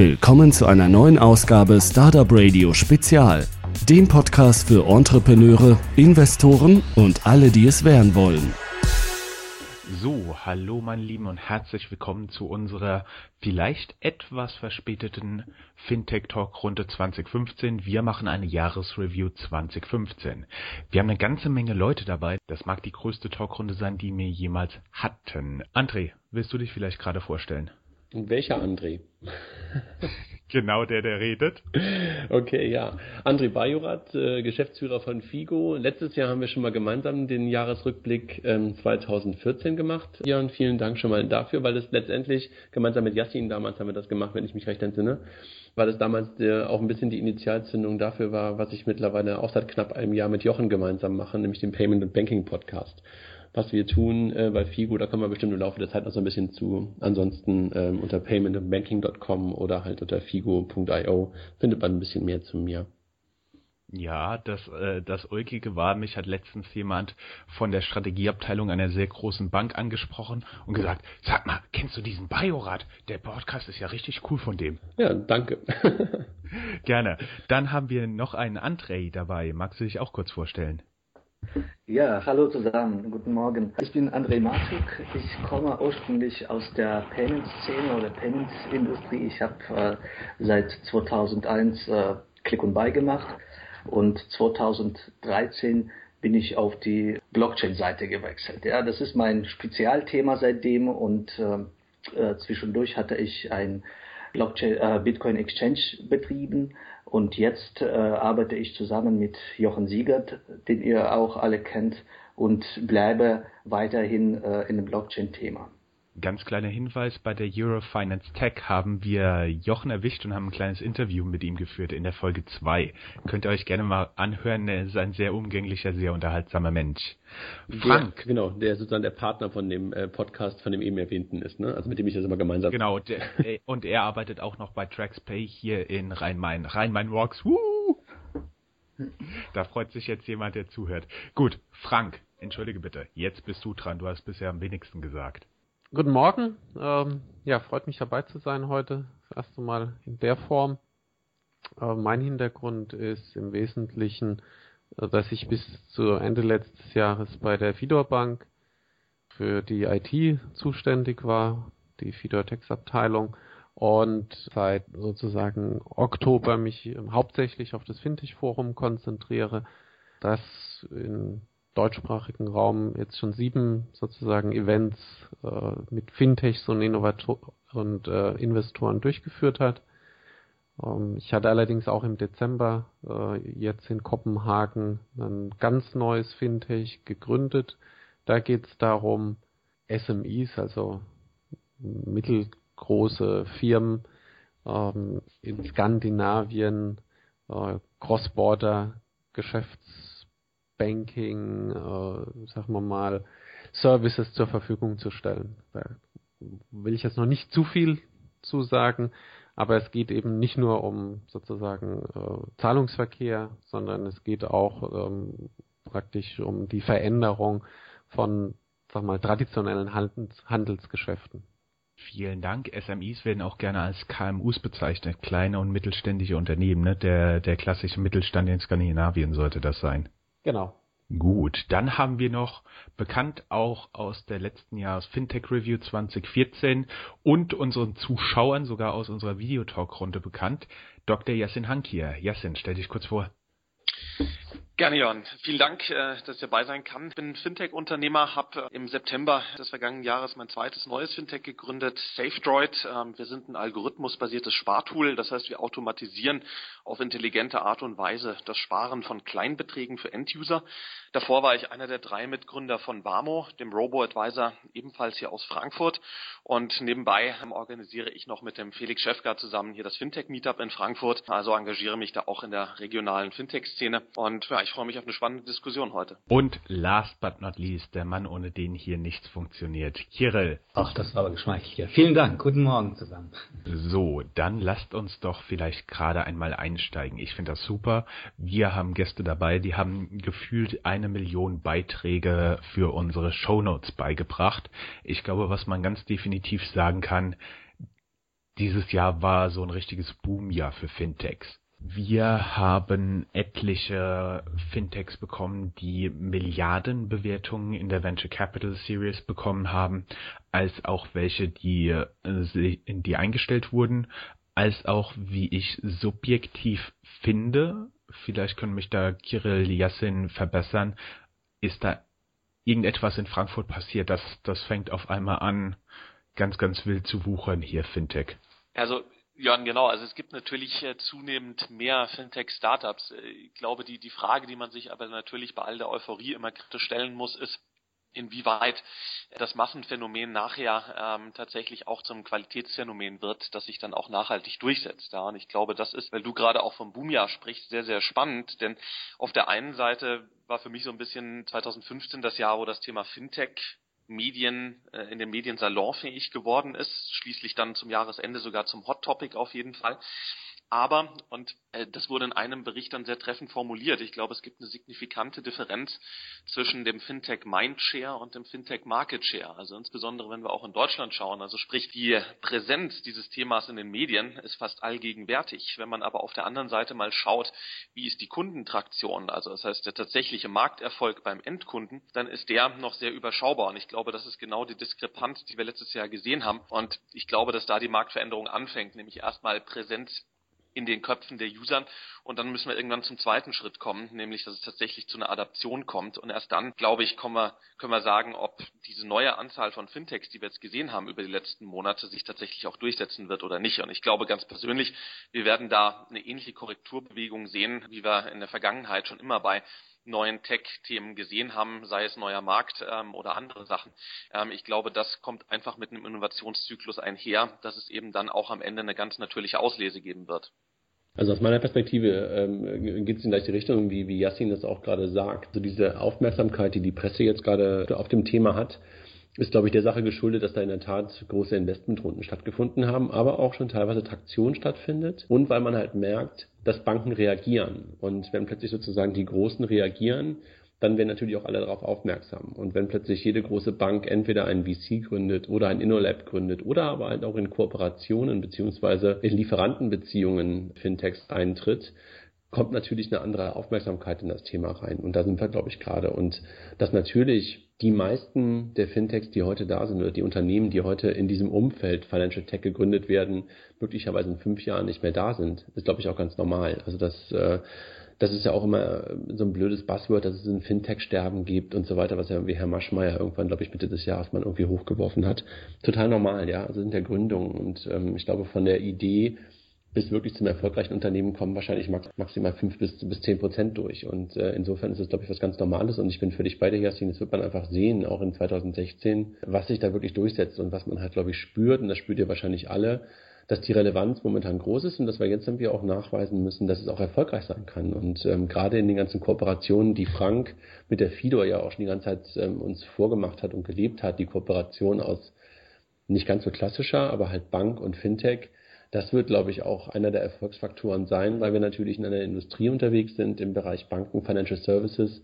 Willkommen zu einer neuen Ausgabe Startup Radio Spezial, dem Podcast für Entrepreneure, Investoren und alle, die es werden wollen. So, hallo meine Lieben und herzlich willkommen zu unserer vielleicht etwas verspäteten Fintech Talk Runde 2015. Wir machen eine Jahresreview 2015. Wir haben eine ganze Menge Leute dabei. Das mag die größte Talkrunde sein, die wir jemals hatten. André, willst du dich vielleicht gerade vorstellen? Welcher André? genau der, der redet. Okay, ja. André Bajorat, äh, Geschäftsführer von Figo. Letztes Jahr haben wir schon mal gemeinsam den Jahresrückblick ähm, 2014 gemacht. Ja, und vielen Dank schon mal dafür, weil es letztendlich gemeinsam mit Yassin damals haben wir das gemacht, wenn ich mich recht entsinne, weil es damals äh, auch ein bisschen die Initialzündung dafür war, was ich mittlerweile auch seit knapp einem Jahr mit Jochen gemeinsam mache, nämlich den Payment and Banking Podcast was wir tun äh, bei Figo, da kommen wir bestimmt im Laufe der Zeit noch so ein bisschen zu. Ansonsten ähm, unter paymentandbanking.com oder halt unter figo.io findet man ein bisschen mehr zu mir. Ja, das, äh, das Ulkige war, mich hat letztens jemand von der Strategieabteilung einer sehr großen Bank angesprochen und gesagt, sag mal, kennst du diesen Biorat? Der Podcast ist ja richtig cool von dem. Ja, danke. Gerne. Dann haben wir noch einen Andrei dabei. Magst du dich auch kurz vorstellen? Ja, hallo zusammen, guten Morgen. Ich bin André Martuk. Ich komme ursprünglich aus der Payment-Szene oder Payments-Industrie. Ich habe äh, seit 2001 äh, Click und Buy gemacht und 2013 bin ich auf die Blockchain-Seite gewechselt. Ja, das ist mein Spezialthema seitdem und äh, äh zwischendurch hatte ich ein Blockchain, äh, Bitcoin Exchange betrieben und jetzt äh, arbeite ich zusammen mit Jochen Siegert, den ihr auch alle kennt, und bleibe weiterhin äh, in dem Blockchain-Thema. Ganz kleiner Hinweis, bei der Eurofinance Tech haben wir Jochen erwischt und haben ein kleines Interview mit ihm geführt in der Folge 2. Könnt ihr euch gerne mal anhören, er ist ein sehr umgänglicher, sehr unterhaltsamer Mensch. Frank. Der, genau, der sozusagen der Partner von dem äh, Podcast, von dem eben erwähnten ist, ne? Also mit dem ich das immer gemeinsam. Genau, der, äh, und er arbeitet auch noch bei TraxPay hier in Rhein-Main. Rhein-Main-Rocks, Woo! Da freut sich jetzt jemand, der zuhört. Gut, Frank, entschuldige bitte, jetzt bist du dran, du hast bisher am wenigsten gesagt. Guten Morgen. Ähm, ja, freut mich dabei zu sein heute. Das erste Mal in der Form. Äh, mein Hintergrund ist im Wesentlichen, äh, dass ich bis zu Ende letztes Jahres bei der Fidor Bank für die IT zuständig war, die Fidor Tex Abteilung und seit sozusagen Oktober mich hauptsächlich auf das Fintech Forum konzentriere, das in deutschsprachigen Raum jetzt schon sieben sozusagen Events äh, mit Fintechs und Innovator und äh, Investoren durchgeführt hat. Ähm, ich hatte allerdings auch im Dezember äh, jetzt in Kopenhagen ein ganz neues Fintech gegründet. Da geht es darum, SMEs, also mittelgroße Firmen ähm, in Skandinavien äh, Cross-Border Geschäfts Banking, äh, sagen wir mal, Services zur Verfügung zu stellen. Da will ich jetzt noch nicht zu viel zu sagen, aber es geht eben nicht nur um sozusagen äh, Zahlungsverkehr, sondern es geht auch ähm, praktisch um die Veränderung von, sag mal, traditionellen Handels Handelsgeschäften. Vielen Dank. SMIs werden auch gerne als KMUs bezeichnet, kleine und mittelständische Unternehmen. Ne? Der, der klassische Mittelstand in Skandinavien sollte das sein. Genau. Gut, dann haben wir noch bekannt auch aus der letzten Jahres Fintech Review 2014 und unseren Zuschauern sogar aus unserer Videotalk-Runde bekannt, Dr. Yassin Hankier. Yassin, stell dich kurz vor. Gerne, Jan. Vielen Dank, äh, dass ich dabei sein kann. Ich bin Fintech-Unternehmer, habe im September des vergangenen Jahres mein zweites neues Fintech gegründet, SafeDroid. Ähm, wir sind ein algorithmusbasiertes Spartool, das heißt, wir automatisieren auf intelligente Art und Weise das Sparen von Kleinbeträgen für Enduser. Davor war ich einer der drei Mitgründer von Vamo, dem Robo-Advisor, ebenfalls hier aus Frankfurt. Und nebenbei organisiere ich noch mit dem Felix Schäfka zusammen hier das Fintech-Meetup in Frankfurt. Also engagiere mich da auch in der regionalen Fintech-Szene. Und ja, ich ich freue mich auf eine spannende Diskussion heute. Und last but not least, der Mann, ohne den hier nichts funktioniert. Kirill. Ach, das war aber geschmeichelt hier. Vielen Dank. Guten Morgen zusammen. So, dann lasst uns doch vielleicht gerade einmal einsteigen. Ich finde das super. Wir haben Gäste dabei, die haben gefühlt eine Million Beiträge für unsere Shownotes beigebracht. Ich glaube, was man ganz definitiv sagen kann, dieses Jahr war so ein richtiges Boomjahr für Fintechs. Wir haben etliche Fintechs bekommen, die Milliardenbewertungen in der Venture Capital Series bekommen haben, als auch welche, die, äh, die eingestellt wurden, als auch, wie ich subjektiv finde, vielleicht können mich da Kirill Yassin verbessern, ist da irgendetwas in Frankfurt passiert, das, das fängt auf einmal an, ganz, ganz wild zu wuchern hier, Fintech. Also ja, genau. Also es gibt natürlich äh, zunehmend mehr Fintech-Startups. Äh, ich glaube, die, die Frage, die man sich aber natürlich bei all der Euphorie immer kritisch stellen muss, ist, inwieweit das Massenphänomen nachher ähm, tatsächlich auch zum Qualitätsphänomen wird, das sich dann auch nachhaltig durchsetzt. Ja, und ich glaube, das ist, weil du gerade auch vom Boomjahr sprichst, sehr, sehr spannend, denn auf der einen Seite war für mich so ein bisschen 2015 das Jahr, wo das Thema Fintech Medien, äh, in den Medien salonfähig geworden ist, schließlich dann zum Jahresende sogar zum Hot Topic auf jeden Fall. Aber, und äh, das wurde in einem Bericht dann sehr treffend formuliert, ich glaube, es gibt eine signifikante Differenz zwischen dem Fintech Mindshare und dem Fintech Market Share. Also insbesondere, wenn wir auch in Deutschland schauen, also sprich die Präsenz dieses Themas in den Medien ist fast allgegenwärtig. Wenn man aber auf der anderen Seite mal schaut, wie ist die Kundentraktion, also das heißt der tatsächliche Markterfolg beim Endkunden, dann ist der noch sehr überschaubar. Und ich glaube, das ist genau die Diskrepanz, die wir letztes Jahr gesehen haben. Und ich glaube, dass da die Marktveränderung anfängt, nämlich erstmal Präsenz in den Köpfen der Usern. Und dann müssen wir irgendwann zum zweiten Schritt kommen, nämlich dass es tatsächlich zu einer Adaption kommt. Und erst dann, glaube ich, können wir, können wir sagen, ob diese neue Anzahl von Fintechs, die wir jetzt gesehen haben über die letzten Monate, sich tatsächlich auch durchsetzen wird oder nicht. Und ich glaube ganz persönlich, wir werden da eine ähnliche Korrekturbewegung sehen, wie wir in der Vergangenheit schon immer bei neuen Tech-Themen gesehen haben, sei es neuer Markt ähm, oder andere Sachen. Ähm, ich glaube, das kommt einfach mit einem Innovationszyklus einher, dass es eben dann auch am Ende eine ganz natürliche Auslese geben wird. Also aus meiner Perspektive ähm, geht es in die gleiche Richtung, wie, wie Yassin das auch gerade sagt. Also diese Aufmerksamkeit, die die Presse jetzt gerade auf dem Thema hat, ist, glaube ich, der Sache geschuldet, dass da in der Tat große Investmentrunden stattgefunden haben, aber auch schon teilweise Traktion stattfindet und weil man halt merkt, dass Banken reagieren. Und wenn plötzlich sozusagen die Großen reagieren, dann werden natürlich auch alle darauf aufmerksam. Und wenn plötzlich jede große Bank entweder ein VC gründet oder ein InnoLab gründet oder aber halt auch in Kooperationen beziehungsweise in Lieferantenbeziehungen Fintechs eintritt, kommt natürlich eine andere Aufmerksamkeit in das Thema rein. Und da sind wir, glaube ich, gerade. Und dass natürlich die meisten der Fintechs, die heute da sind, oder die Unternehmen, die heute in diesem Umfeld Financial Tech gegründet werden, möglicherweise in fünf Jahren nicht mehr da sind, ist, glaube ich, auch ganz normal. Also das, äh, das ist ja auch immer so ein blödes Buzzword, dass es ein Fintech-Sterben gibt und so weiter, was ja irgendwie Herr Maschmeyer irgendwann, glaube ich, Mitte des Jahres mal irgendwie hochgeworfen hat. Total normal, ja. Also sind ja Gründungen. Und ähm, ich glaube, von der Idee, bis wirklich zum erfolgreichen Unternehmen kommen wahrscheinlich maximal fünf bis, bis zehn Prozent durch. Und äh, insofern ist es, glaube ich, was ganz Normales. Und ich bin völlig bei dir, Jasmin. Das wird man einfach sehen, auch in 2016, was sich da wirklich durchsetzt und was man halt, glaube ich, spürt. Und das spürt ihr wahrscheinlich alle, dass die Relevanz momentan groß ist und dass wir jetzt irgendwie auch nachweisen müssen, dass es auch erfolgreich sein kann. Und ähm, gerade in den ganzen Kooperationen, die Frank mit der Fido ja auch schon die ganze Zeit ähm, uns vorgemacht hat und gelebt hat, die Kooperation aus nicht ganz so klassischer, aber halt Bank und Fintech, das wird, glaube ich, auch einer der Erfolgsfaktoren sein, weil wir natürlich in einer Industrie unterwegs sind im Bereich Banken, Financial Services,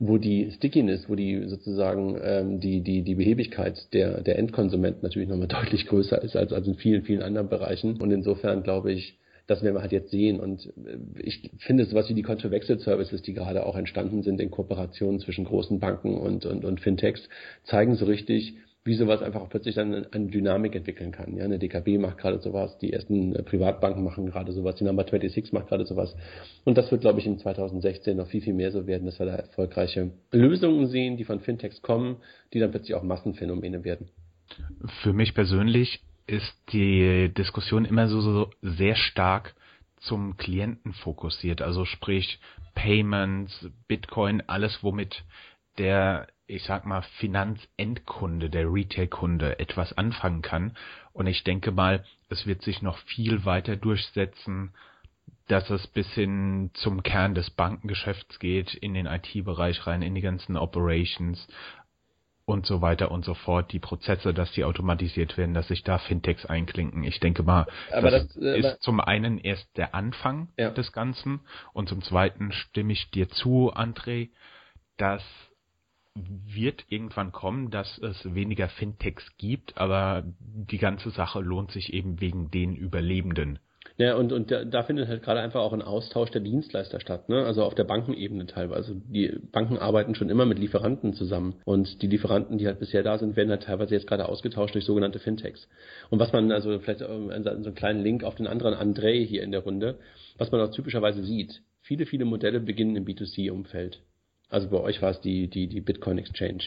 wo die Stickiness, wo die sozusagen ähm, die, die, die Behebigkeit der, der Endkonsumenten natürlich nochmal deutlich größer ist als, als in vielen, vielen anderen Bereichen. Und insofern glaube ich, das werden wir halt jetzt sehen. Und äh, ich finde sowas wie die Konto-Wechsel-Services, die gerade auch entstanden sind in Kooperationen zwischen großen Banken und, und, und Fintechs, zeigen so richtig, wie sowas einfach plötzlich dann eine Dynamik entwickeln kann. Ja, eine DKB macht gerade sowas, die ersten äh, Privatbanken machen gerade sowas, die Number 26 macht gerade sowas. Und das wird, glaube ich, in 2016 noch viel, viel mehr so werden, dass wir da erfolgreiche Lösungen sehen, die von Fintechs kommen, die dann plötzlich auch Massenphänomene werden. Für mich persönlich ist die Diskussion immer so, so sehr stark zum Klienten fokussiert, also sprich Payments, Bitcoin, alles womit der ich sag mal, Finanzendkunde, der Retail-Kunde etwas anfangen kann. Und ich denke mal, es wird sich noch viel weiter durchsetzen, dass es bis hin zum Kern des Bankengeschäfts geht, in den IT-Bereich rein, in die ganzen Operations und so weiter und so fort, die Prozesse, dass die automatisiert werden, dass sich da Fintechs einklinken. Ich denke mal, aber das, das äh, ist zum einen erst der Anfang ja. des Ganzen und zum zweiten stimme ich dir zu, André, dass wird irgendwann kommen, dass es weniger Fintechs gibt, aber die ganze Sache lohnt sich eben wegen den Überlebenden. Ja, und, und da, findet halt gerade einfach auch ein Austausch der Dienstleister statt, ne? Also auf der Bankenebene teilweise. Die Banken arbeiten schon immer mit Lieferanten zusammen. Und die Lieferanten, die halt bisher da sind, werden halt teilweise jetzt gerade ausgetauscht durch sogenannte Fintechs. Und was man, also vielleicht ähm, so einen kleinen Link auf den anderen André hier in der Runde, was man auch typischerweise sieht, viele, viele Modelle beginnen im B2C-Umfeld. Also bei euch war es die, die, die Bitcoin Exchange.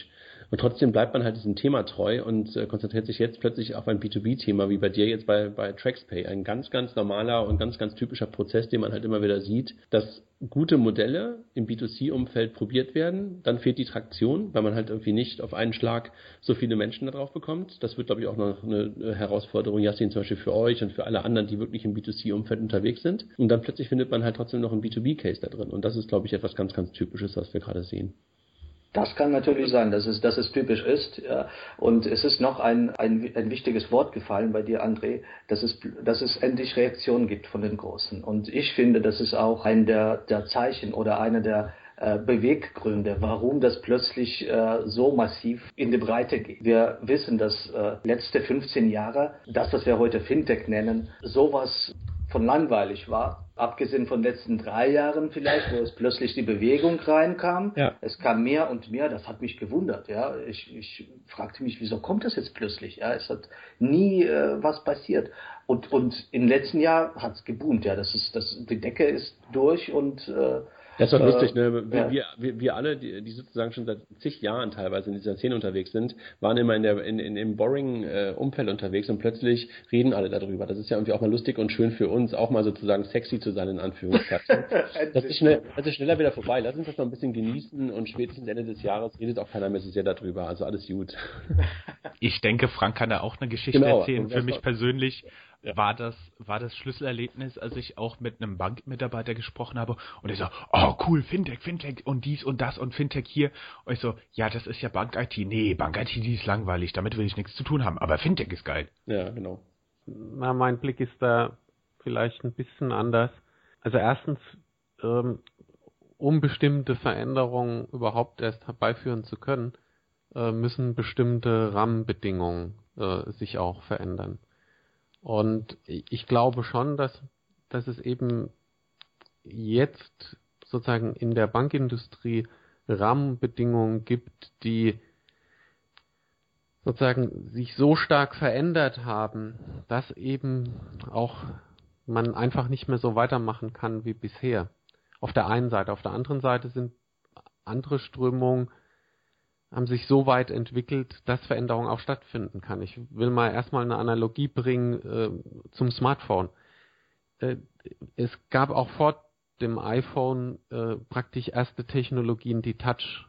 Und trotzdem bleibt man halt diesem Thema treu und äh, konzentriert sich jetzt plötzlich auf ein B2B-Thema, wie bei dir jetzt bei, bei TraxPay. Ein ganz, ganz normaler und ganz, ganz typischer Prozess, den man halt immer wieder sieht, dass gute Modelle im B2C-Umfeld probiert werden, dann fehlt die Traktion, weil man halt irgendwie nicht auf einen Schlag so viele Menschen darauf bekommt. Das wird, glaube ich, auch noch eine Herausforderung, Yassin, zum Beispiel für euch und für alle anderen, die wirklich im B2C-Umfeld unterwegs sind. Und dann plötzlich findet man halt trotzdem noch einen B2B-Case da drin. Und das ist, glaube ich, etwas ganz, ganz Typisches, was wir gerade sehen. Das kann natürlich sein, dass es, dass es typisch ist. Ja. Und es ist noch ein, ein, ein wichtiges Wort gefallen bei dir, André, dass es, dass es endlich Reaktionen gibt von den Großen. Und ich finde, das ist auch ein der, der Zeichen oder einer der äh, Beweggründe, warum das plötzlich äh, so massiv in die Breite geht. Wir wissen, dass äh, letzte 15 Jahre, das, was wir heute Fintech nennen, sowas von langweilig war. Abgesehen von den letzten drei Jahren vielleicht, wo es plötzlich die Bewegung reinkam. Ja. Es kam mehr und mehr, das hat mich gewundert. Ja, Ich, ich fragte mich, wieso kommt das jetzt plötzlich? Ja, Es hat nie äh, was passiert. Und, und im letzten Jahr hat es geboomt. Ja, das ist, das, die Decke ist durch und äh, das ist doch lustig, ne? Wir, ja. wir, wir alle, die, die sozusagen schon seit zig Jahren teilweise in dieser Szene unterwegs sind, waren immer in der in, in im Boring-Umfeld äh, unterwegs und plötzlich reden alle darüber. Das ist ja irgendwie auch mal lustig und schön für uns, auch mal sozusagen sexy zu sein, in Anführungszeichen. das, ist schnell, das ist schneller wieder vorbei. Lass uns das noch ein bisschen genießen und spätestens Ende des Jahres redet auch keiner mehr so sehr darüber. Also alles gut. Ich denke, Frank kann da auch eine Geschichte genau. erzählen. Für mich persönlich ja. war das war das Schlüsselerlebnis, als ich auch mit einem Bankmitarbeiter gesprochen habe und er so, oh cool, Fintech, Fintech und dies und das und Fintech hier. Und ich so, ja, das ist ja Bank-IT. Nee, Bank-IT, die ist langweilig, damit will ich nichts zu tun haben, aber Fintech ist geil. Ja, genau. Na, mein Blick ist da vielleicht ein bisschen anders. Also erstens, ähm, um bestimmte Veränderungen überhaupt erst herbeiführen zu können, äh, müssen bestimmte Rahmenbedingungen äh, sich auch verändern. Und ich glaube schon, dass, dass es eben jetzt sozusagen in der Bankindustrie Rahmenbedingungen gibt, die sozusagen sich so stark verändert haben, dass eben auch man einfach nicht mehr so weitermachen kann wie bisher. Auf der einen Seite. Auf der anderen Seite sind andere Strömungen haben sich so weit entwickelt, dass Veränderung auch stattfinden kann. Ich will mal erstmal eine Analogie bringen äh, zum Smartphone. Äh, es gab auch vor dem iPhone äh, praktisch erste Technologien, die Touch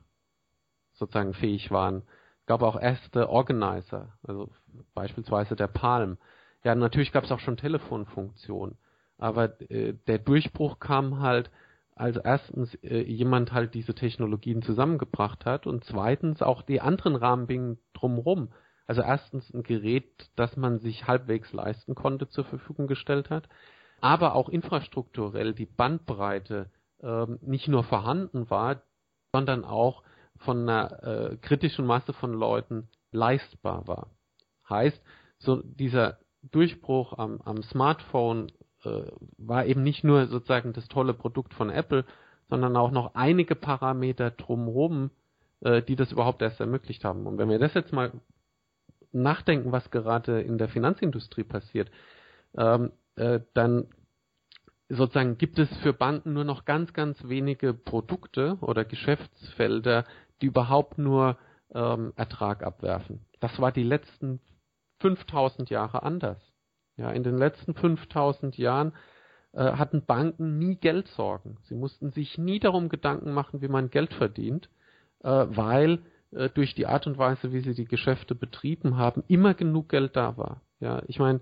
sozusagen fähig waren. Es gab auch erste Organizer, also beispielsweise der Palm. Ja, natürlich gab es auch schon Telefonfunktionen, aber äh, der Durchbruch kam halt also erstens äh, jemand halt diese Technologien zusammengebracht hat und zweitens auch die anderen Rahmenbedingungen drumherum. Also erstens ein Gerät, das man sich halbwegs leisten konnte, zur Verfügung gestellt hat, aber auch infrastrukturell die Bandbreite äh, nicht nur vorhanden war, sondern auch von einer äh, kritischen Masse von Leuten leistbar war. Heißt, so dieser Durchbruch am, am Smartphone äh, war eben nicht nur sozusagen das tolle Produkt von Apple, sondern auch noch einige Parameter drumherum, äh, die das überhaupt erst ermöglicht haben. Und wenn wir das jetzt mal nachdenken, was gerade in der Finanzindustrie passiert, ähm, äh, dann sozusagen gibt es für Banken nur noch ganz, ganz wenige Produkte oder Geschäftsfelder, die überhaupt nur ähm, Ertrag abwerfen. Das war die letzten 5000 Jahre anders. Ja, in den letzten 5000 Jahren äh, hatten Banken nie Geldsorgen. Sie mussten sich nie darum Gedanken machen, wie man Geld verdient, äh, weil äh, durch die Art und Weise, wie sie die Geschäfte betrieben haben, immer genug Geld da war. Ja, ich meine,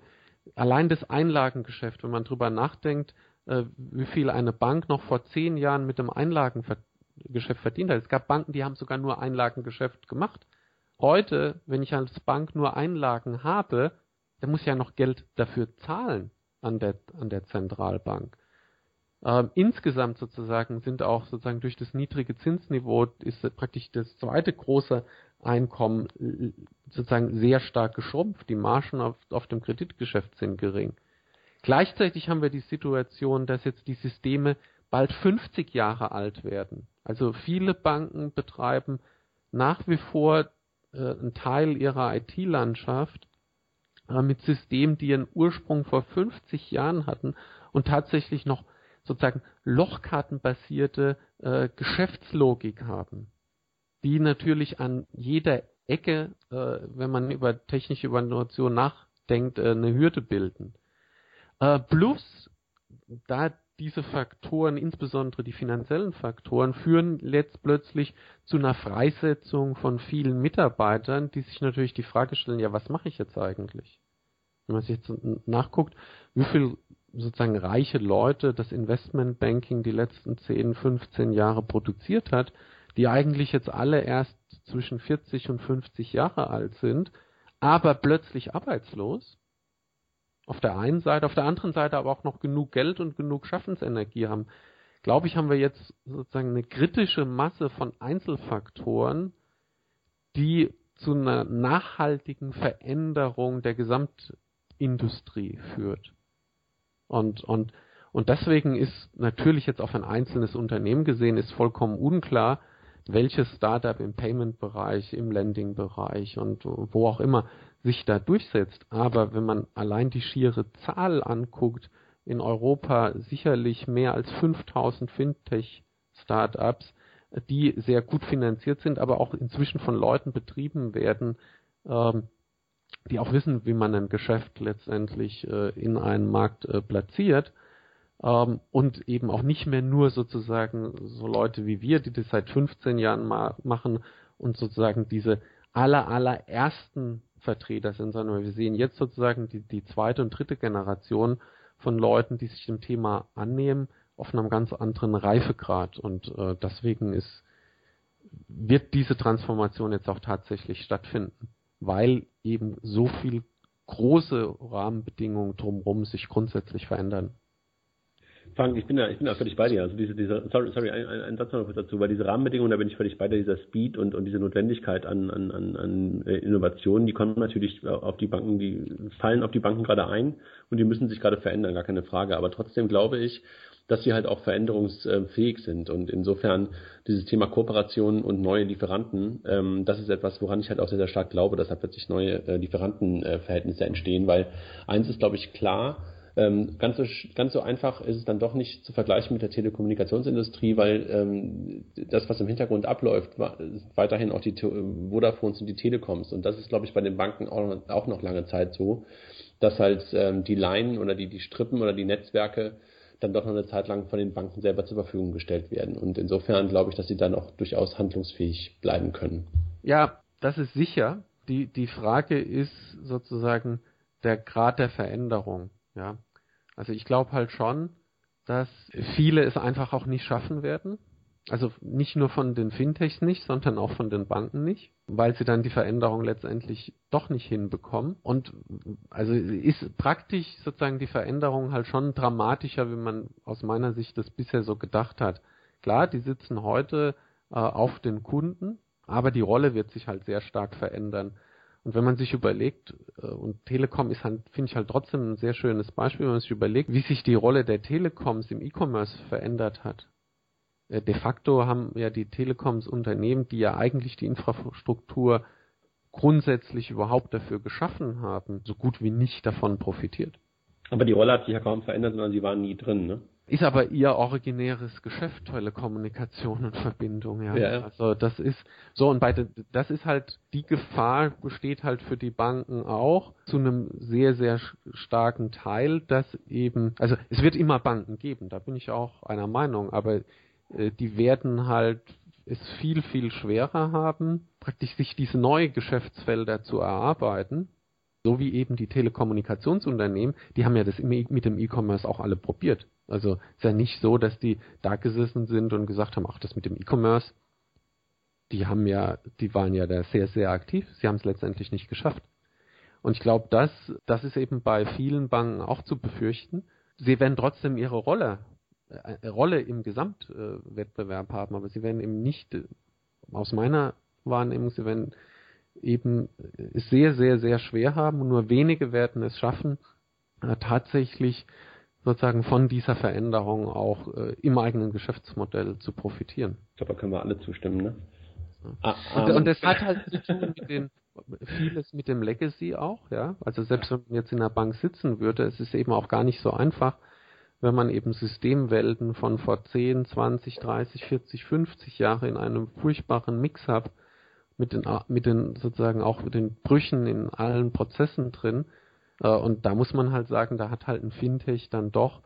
allein das Einlagengeschäft, wenn man drüber nachdenkt, äh, wie viel eine Bank noch vor zehn Jahren mit dem Einlagengeschäft verdient hat. Es gab Banken, die haben sogar nur Einlagengeschäft gemacht. Heute, wenn ich als Bank nur Einlagen habe, der muss ja noch Geld dafür zahlen an der, an der Zentralbank. Ähm, insgesamt sozusagen sind auch sozusagen durch das niedrige Zinsniveau ist praktisch das zweite große Einkommen äh, sozusagen sehr stark geschrumpft. Die Margen auf, auf dem Kreditgeschäft sind gering. Gleichzeitig haben wir die Situation, dass jetzt die Systeme bald 50 Jahre alt werden. Also viele Banken betreiben nach wie vor äh, einen Teil ihrer IT-Landschaft mit Systemen, die ihren Ursprung vor 50 Jahren hatten und tatsächlich noch sozusagen lochkartenbasierte äh, Geschäftslogik haben, die natürlich an jeder Ecke, äh, wenn man über technische Innovation nachdenkt, äh, eine Hürde bilden. Äh, plus, da diese Faktoren, insbesondere die finanziellen Faktoren, führen letzt plötzlich zu einer Freisetzung von vielen Mitarbeitern, die sich natürlich die Frage stellen, ja, was mache ich jetzt eigentlich? Wenn man sich jetzt nachguckt, wie viel sozusagen reiche Leute das Investmentbanking die letzten 10, 15 Jahre produziert hat, die eigentlich jetzt alle erst zwischen 40 und 50 Jahre alt sind, aber plötzlich arbeitslos. Auf der einen Seite, auf der anderen Seite aber auch noch genug Geld und genug Schaffensenergie haben. Glaube ich, haben wir jetzt sozusagen eine kritische Masse von Einzelfaktoren, die zu einer nachhaltigen Veränderung der Gesamtindustrie führt. Und, und, und deswegen ist natürlich jetzt auf ein einzelnes Unternehmen gesehen, ist vollkommen unklar, welches Startup im Payment-Bereich, im Lending-Bereich und wo auch immer sich da durchsetzt. Aber wenn man allein die schiere Zahl anguckt, in Europa sicherlich mehr als 5000 Fintech-Startups, die sehr gut finanziert sind, aber auch inzwischen von Leuten betrieben werden, ähm, die auch wissen, wie man ein Geschäft letztendlich äh, in einen Markt äh, platziert und eben auch nicht mehr nur sozusagen so Leute wie wir, die das seit 15 Jahren ma machen und sozusagen diese aller allerersten Vertreter sind, sondern wir sehen jetzt sozusagen die, die zweite und dritte Generation von Leuten, die sich dem Thema annehmen, auf einem ganz anderen Reifegrad und äh, deswegen ist wird diese Transformation jetzt auch tatsächlich stattfinden weil eben so viel große Rahmenbedingungen drumherum sich grundsätzlich verändern. Frank, ich bin da, ich bin da völlig bei dir. Also diese, dieser, sorry, sorry, ein, ein, Satz noch dazu, weil diese Rahmenbedingungen, da bin ich völlig bei dir, dieser Speed und, und diese Notwendigkeit an, an, an, an äh, Innovationen, die kommen natürlich auf die Banken, die fallen auf die Banken gerade ein und die müssen sich gerade verändern, gar keine Frage. Aber trotzdem glaube ich, dass sie halt auch veränderungsfähig sind. Und insofern dieses Thema Kooperation und neue Lieferanten, ähm, das ist etwas, woran ich halt auch sehr, sehr stark glaube, dass da plötzlich neue äh, Lieferantenverhältnisse entstehen, weil eins ist, glaube ich, klar, ähm, ganz, so, ganz so einfach ist es dann doch nicht zu vergleichen mit der Telekommunikationsindustrie, weil ähm, das, was im Hintergrund abläuft, weiterhin auch die Vodafones und die Telekoms. Und das ist, glaube ich, bei den Banken auch, auch noch lange Zeit so, dass halt ähm, die Line oder die, die Strippen oder die Netzwerke dann doch noch eine Zeit lang von den Banken selber zur Verfügung gestellt werden. Und insofern glaube ich, dass sie dann auch durchaus handlungsfähig bleiben können. Ja, das ist sicher. Die, die Frage ist sozusagen der Grad der Veränderung. Ja, also ich glaube halt schon, dass viele es einfach auch nicht schaffen werden, also nicht nur von den Fintechs nicht, sondern auch von den Banken nicht, weil sie dann die Veränderung letztendlich doch nicht hinbekommen. Und also ist praktisch sozusagen die Veränderung halt schon dramatischer, wie man aus meiner Sicht das bisher so gedacht hat. Klar, die sitzen heute äh, auf den Kunden, aber die Rolle wird sich halt sehr stark verändern. Und wenn man sich überlegt, äh, und Telekom ist halt, finde ich halt trotzdem ein sehr schönes Beispiel, wenn man sich überlegt, wie sich die Rolle der Telekoms im E-Commerce verändert hat. Äh, de facto haben ja die Telekoms Unternehmen, die ja eigentlich die Infrastruktur grundsätzlich überhaupt dafür geschaffen haben, so gut wie nicht davon profitiert. Aber die Rolle hat sich ja kaum verändert, sondern sie waren nie drin, ne? Ist aber ihr originäres Geschäft, Telekommunikation und Verbindung, ja. ja. Also das ist so und bei das ist halt die Gefahr besteht halt für die Banken auch zu einem sehr sehr starken Teil, dass eben also es wird immer Banken geben, da bin ich auch einer Meinung, aber äh, die werden halt es viel, viel schwerer haben, praktisch sich diese neue Geschäftsfelder zu erarbeiten. So wie eben die Telekommunikationsunternehmen, die haben ja das mit dem E-Commerce auch alle probiert. Also ist ja nicht so, dass die da gesessen sind und gesagt haben, ach, das mit dem E-Commerce, die haben ja, die waren ja da sehr, sehr aktiv. Sie haben es letztendlich nicht geschafft. Und ich glaube, das, das ist eben bei vielen Banken auch zu befürchten. Sie werden trotzdem ihre Rolle eine Rolle im Gesamtwettbewerb haben, aber sie werden eben nicht, aus meiner Wahrnehmung, sie werden eben sehr, sehr, sehr schwer haben und nur wenige werden es schaffen, tatsächlich sozusagen von dieser Veränderung auch äh, im eigenen Geschäftsmodell zu profitieren. Ich glaube, da können wir alle zustimmen, ne? Ah, und, um. und das hat halt zu tun mit den vieles mit dem Legacy auch, ja. Also selbst wenn man jetzt in der Bank sitzen würde, es ist eben auch gar nicht so einfach, wenn man eben Systemwelten von vor 10, 20, 30, 40, 50 Jahre in einem furchtbaren Mix hat, mit den, mit den sozusagen auch mit den Brüchen in allen Prozessen drin. Äh, und da muss man halt sagen, da hat halt ein Fintech dann doch,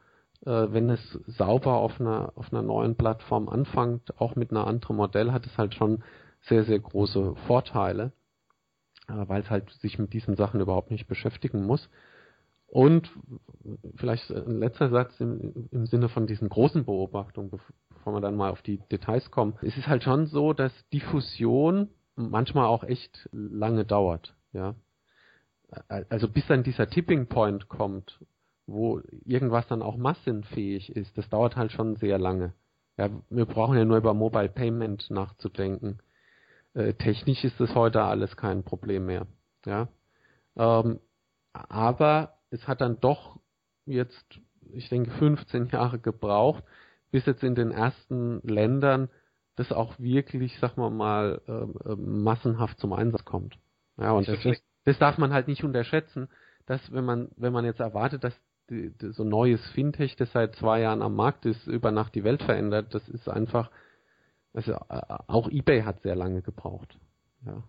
äh, wenn es sauber auf einer, auf einer neuen Plattform anfängt, auch mit einer anderen Modell, hat es halt schon sehr, sehr große Vorteile, äh, weil es halt sich mit diesen Sachen überhaupt nicht beschäftigen muss. Und vielleicht ein letzter Satz im, im Sinne von diesen großen Beobachtungen, bevor wir dann mal auf die Details kommen. Es ist halt schon so, dass die Fusion manchmal auch echt lange dauert, ja. Also bis dann dieser Tipping Point kommt, wo irgendwas dann auch massenfähig ist, das dauert halt schon sehr lange. Ja, wir brauchen ja nur über Mobile Payment nachzudenken. Äh, technisch ist das heute alles kein Problem mehr. Ja, ähm, aber es hat dann doch jetzt, ich denke, 15 Jahre gebraucht, bis jetzt in den ersten Ländern das auch wirklich, sag mal mal, äh, massenhaft zum Einsatz kommt. Ja, und das, das, das, darf man halt nicht unterschätzen, dass wenn man, wenn man jetzt erwartet, dass die, die, so neues Fintech, das seit zwei Jahren am Markt ist, über Nacht die Welt verändert, das ist einfach also äh, auch eBay hat sehr lange gebraucht. Ja.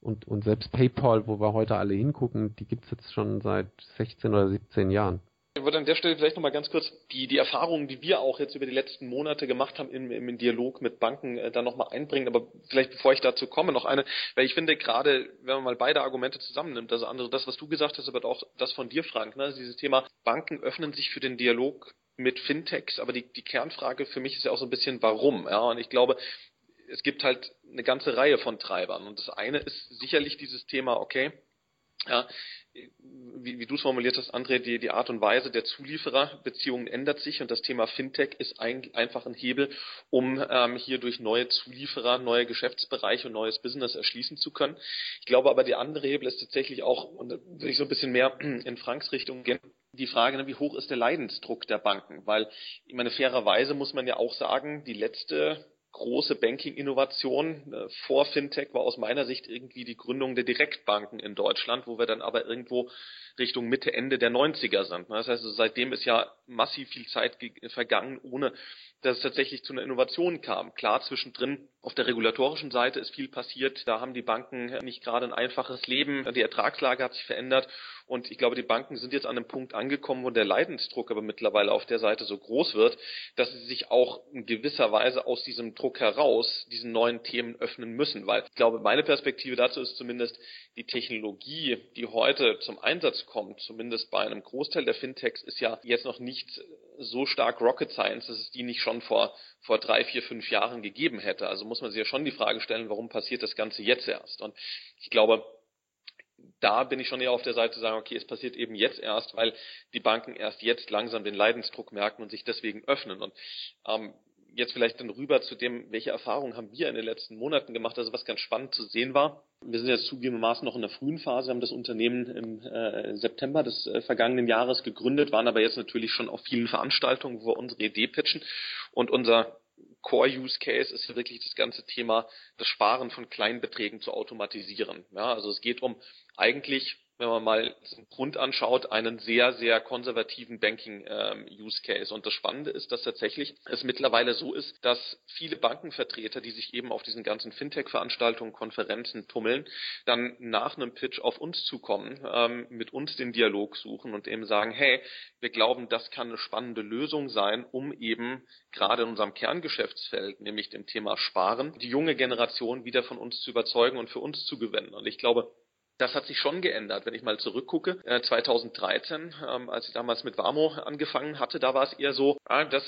Und, und selbst PayPal, wo wir heute alle hingucken, die gibt es jetzt schon seit 16 oder 17 Jahren. Ich würde an der Stelle vielleicht nochmal ganz kurz die, die Erfahrungen, die wir auch jetzt über die letzten Monate gemacht haben im, im Dialog mit Banken, äh, da nochmal einbringen. Aber vielleicht bevor ich dazu komme, noch eine, weil ich finde gerade, wenn man mal beide Argumente zusammennimmt, also andere, das, was du gesagt hast, aber auch das von dir, Frank, ne, dieses Thema Banken öffnen sich für den Dialog mit Fintechs, aber die, die Kernfrage für mich ist ja auch so ein bisschen, warum. Ja, und ich glaube, es gibt halt eine ganze Reihe von Treibern. Und das eine ist sicherlich dieses Thema, okay, ja, wie, wie du es formuliert hast, André, die, die Art und Weise der Zuliefererbeziehungen ändert sich und das Thema Fintech ist ein, einfach ein Hebel, um ähm, hier durch neue Zulieferer, neue Geschäftsbereiche und neues Business erschließen zu können. Ich glaube aber, der andere Hebel ist tatsächlich auch, und da will ich so ein bisschen mehr in Franks Richtung gehen, die Frage, ne, wie hoch ist der Leidensdruck der Banken? Weil, ich meine, fairerweise muss man ja auch sagen, die letzte große Banking-Innovation äh, vor Fintech war aus meiner Sicht irgendwie die Gründung der Direktbanken in Deutschland, wo wir dann aber irgendwo Richtung Mitte, Ende der 90er sind. Das heißt, seitdem ist ja massiv viel Zeit vergangen, ohne dass es tatsächlich zu einer Innovation kam. Klar, zwischendrin auf der regulatorischen Seite ist viel passiert. Da haben die Banken nicht gerade ein einfaches Leben. Die Ertragslage hat sich verändert. Und ich glaube, die Banken sind jetzt an einem Punkt angekommen, wo der Leidensdruck aber mittlerweile auf der Seite so groß wird, dass sie sich auch in gewisser Weise aus diesem Druck heraus diesen neuen Themen öffnen müssen. Weil ich glaube, meine Perspektive dazu ist zumindest die Technologie, die heute zum Einsatz kommt, zumindest bei einem Großteil der Fintechs, ist ja jetzt noch nicht so stark Rocket Science, dass es die nicht schon vor, vor drei, vier, fünf Jahren gegeben hätte. Also muss man sich ja schon die Frage stellen, warum passiert das Ganze jetzt erst? Und ich glaube, da bin ich schon eher auf der Seite zu sagen, okay, es passiert eben jetzt erst, weil die Banken erst jetzt langsam den Leidensdruck merken und sich deswegen öffnen. Und ähm, jetzt vielleicht dann rüber zu dem, welche Erfahrungen haben wir in den letzten Monaten gemacht. Also was ganz spannend zu sehen war, wir sind jetzt zugegebenermaßen noch in der frühen Phase, haben das Unternehmen im äh, September des äh, vergangenen Jahres gegründet, waren aber jetzt natürlich schon auf vielen Veranstaltungen, wo wir unsere Idee pitchen. Und unser Core-Use-Case ist wirklich das ganze Thema, das Sparen von Kleinbeträgen zu automatisieren. Ja, also es geht um eigentlich wenn man mal den Grund anschaut, einen sehr, sehr konservativen Banking-Use-Case. Ähm, und das Spannende ist, dass tatsächlich es mittlerweile so ist, dass viele Bankenvertreter, die sich eben auf diesen ganzen Fintech-Veranstaltungen, Konferenzen tummeln, dann nach einem Pitch auf uns zukommen, ähm, mit uns den Dialog suchen und eben sagen, hey, wir glauben, das kann eine spannende Lösung sein, um eben gerade in unserem Kerngeschäftsfeld, nämlich dem Thema Sparen, die junge Generation wieder von uns zu überzeugen und für uns zu gewinnen. Und ich glaube, das hat sich schon geändert, wenn ich mal zurückgucke. Äh, 2013, ähm, als ich damals mit Warmo angefangen hatte, da war es eher so, äh, dass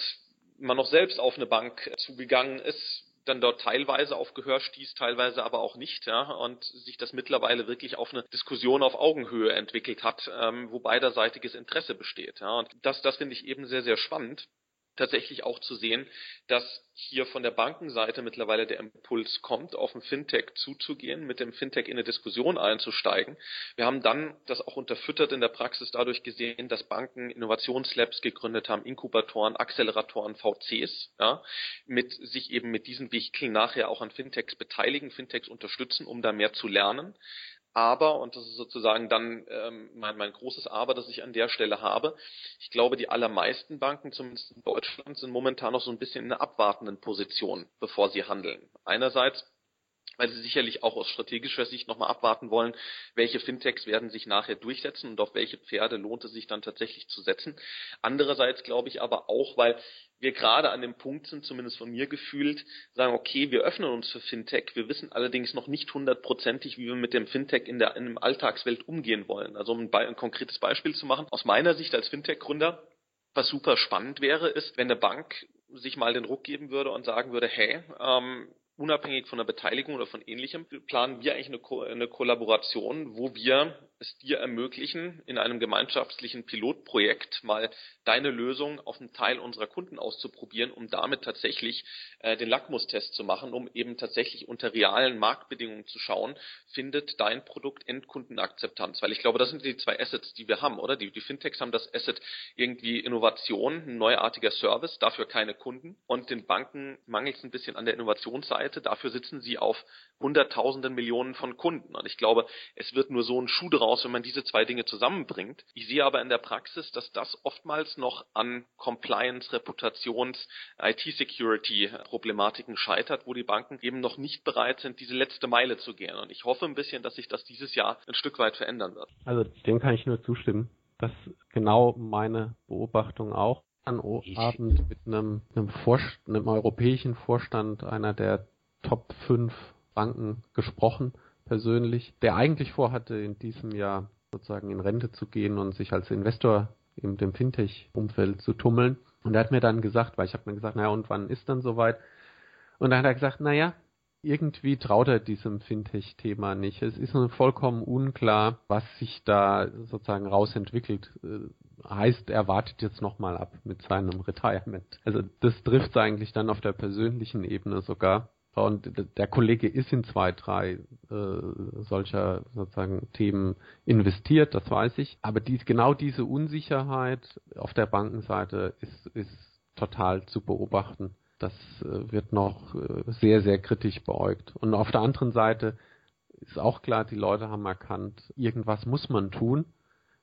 man noch selbst auf eine Bank zugegangen ist, dann dort teilweise auf Gehör stieß, teilweise aber auch nicht, ja, und sich das mittlerweile wirklich auf eine Diskussion auf Augenhöhe entwickelt hat, ähm, wo beiderseitiges Interesse besteht, ja, und das, das finde ich eben sehr, sehr spannend tatsächlich auch zu sehen, dass hier von der Bankenseite mittlerweile der Impuls kommt, auf ein Fintech zuzugehen, mit dem Fintech in eine Diskussion einzusteigen. Wir haben dann das auch unterfüttert in der Praxis dadurch gesehen, dass Banken Innovationslabs gegründet haben, Inkubatoren, Acceleratoren, VCs, ja, mit sich eben mit diesen Vehikeln nachher auch an Fintechs beteiligen, Fintechs unterstützen, um da mehr zu lernen. Aber, und das ist sozusagen dann ähm, mein, mein großes Aber, das ich an der Stelle habe, ich glaube, die allermeisten Banken, zumindest in Deutschland, sind momentan noch so ein bisschen in einer abwartenden Position, bevor sie handeln. Einerseits weil sie sicherlich auch aus strategischer Sicht nochmal abwarten wollen, welche Fintechs werden sich nachher durchsetzen und auf welche Pferde lohnt es sich dann tatsächlich zu setzen. Andererseits glaube ich aber auch, weil wir gerade an dem Punkt sind, zumindest von mir gefühlt, sagen, okay, wir öffnen uns für Fintech, wir wissen allerdings noch nicht hundertprozentig, wie wir mit dem Fintech in der, in der Alltagswelt umgehen wollen. Also um ein, ein konkretes Beispiel zu machen, aus meiner Sicht als Fintech-Gründer, was super spannend wäre, ist, wenn eine Bank sich mal den Ruck geben würde und sagen würde, hey, ähm, unabhängig von der Beteiligung oder von ähnlichem, planen wir eigentlich eine, Ko eine Kollaboration, wo wir es dir ermöglichen, in einem gemeinschaftlichen Pilotprojekt mal deine Lösung auf einen Teil unserer Kunden auszuprobieren, um damit tatsächlich äh, den Lackmustest zu machen, um eben tatsächlich unter realen Marktbedingungen zu schauen, findet dein Produkt Endkundenakzeptanz? Weil ich glaube, das sind die zwei Assets, die wir haben, oder? Die, die Fintechs haben das Asset irgendwie Innovation, ein neuartiger Service, dafür keine Kunden. Und den Banken mangelt es ein bisschen an der Innovationsseite, dafür sitzen sie auf Hunderttausenden Millionen von Kunden. Und ich glaube, es wird nur so ein Schuh draus, wenn man diese zwei Dinge zusammenbringt. Ich sehe aber in der Praxis, dass das oftmals noch an Compliance, Reputations, IT-Security-Problematiken scheitert, wo die Banken eben noch nicht bereit sind, diese letzte Meile zu gehen. Und ich hoffe ein bisschen, dass sich das dieses Jahr ein Stück weit verändern wird. Also dem kann ich nur zustimmen. Das ist genau meine Beobachtung auch. An Abend mit einem, einem, Vorst einem europäischen Vorstand einer der Top 5 Banken gesprochen, persönlich, der eigentlich vorhatte, in diesem Jahr sozusagen in Rente zu gehen und sich als Investor in dem Fintech-Umfeld zu tummeln. Und er hat mir dann gesagt, weil ich habe mir gesagt, naja, und wann ist dann soweit? Und dann hat er gesagt, naja, irgendwie traut er diesem Fintech-Thema nicht. Es ist vollkommen unklar, was sich da sozusagen rausentwickelt. Äh, heißt, er wartet jetzt nochmal ab mit seinem Retirement. Also das trifft eigentlich dann auf der persönlichen Ebene sogar. Und der Kollege ist in zwei, drei äh, solcher sozusagen Themen investiert, das weiß ich. Aber die, genau diese Unsicherheit auf der Bankenseite ist, ist total zu beobachten. Das äh, wird noch äh, sehr, sehr kritisch beäugt. Und auf der anderen Seite ist auch klar, die Leute haben erkannt, irgendwas muss man tun.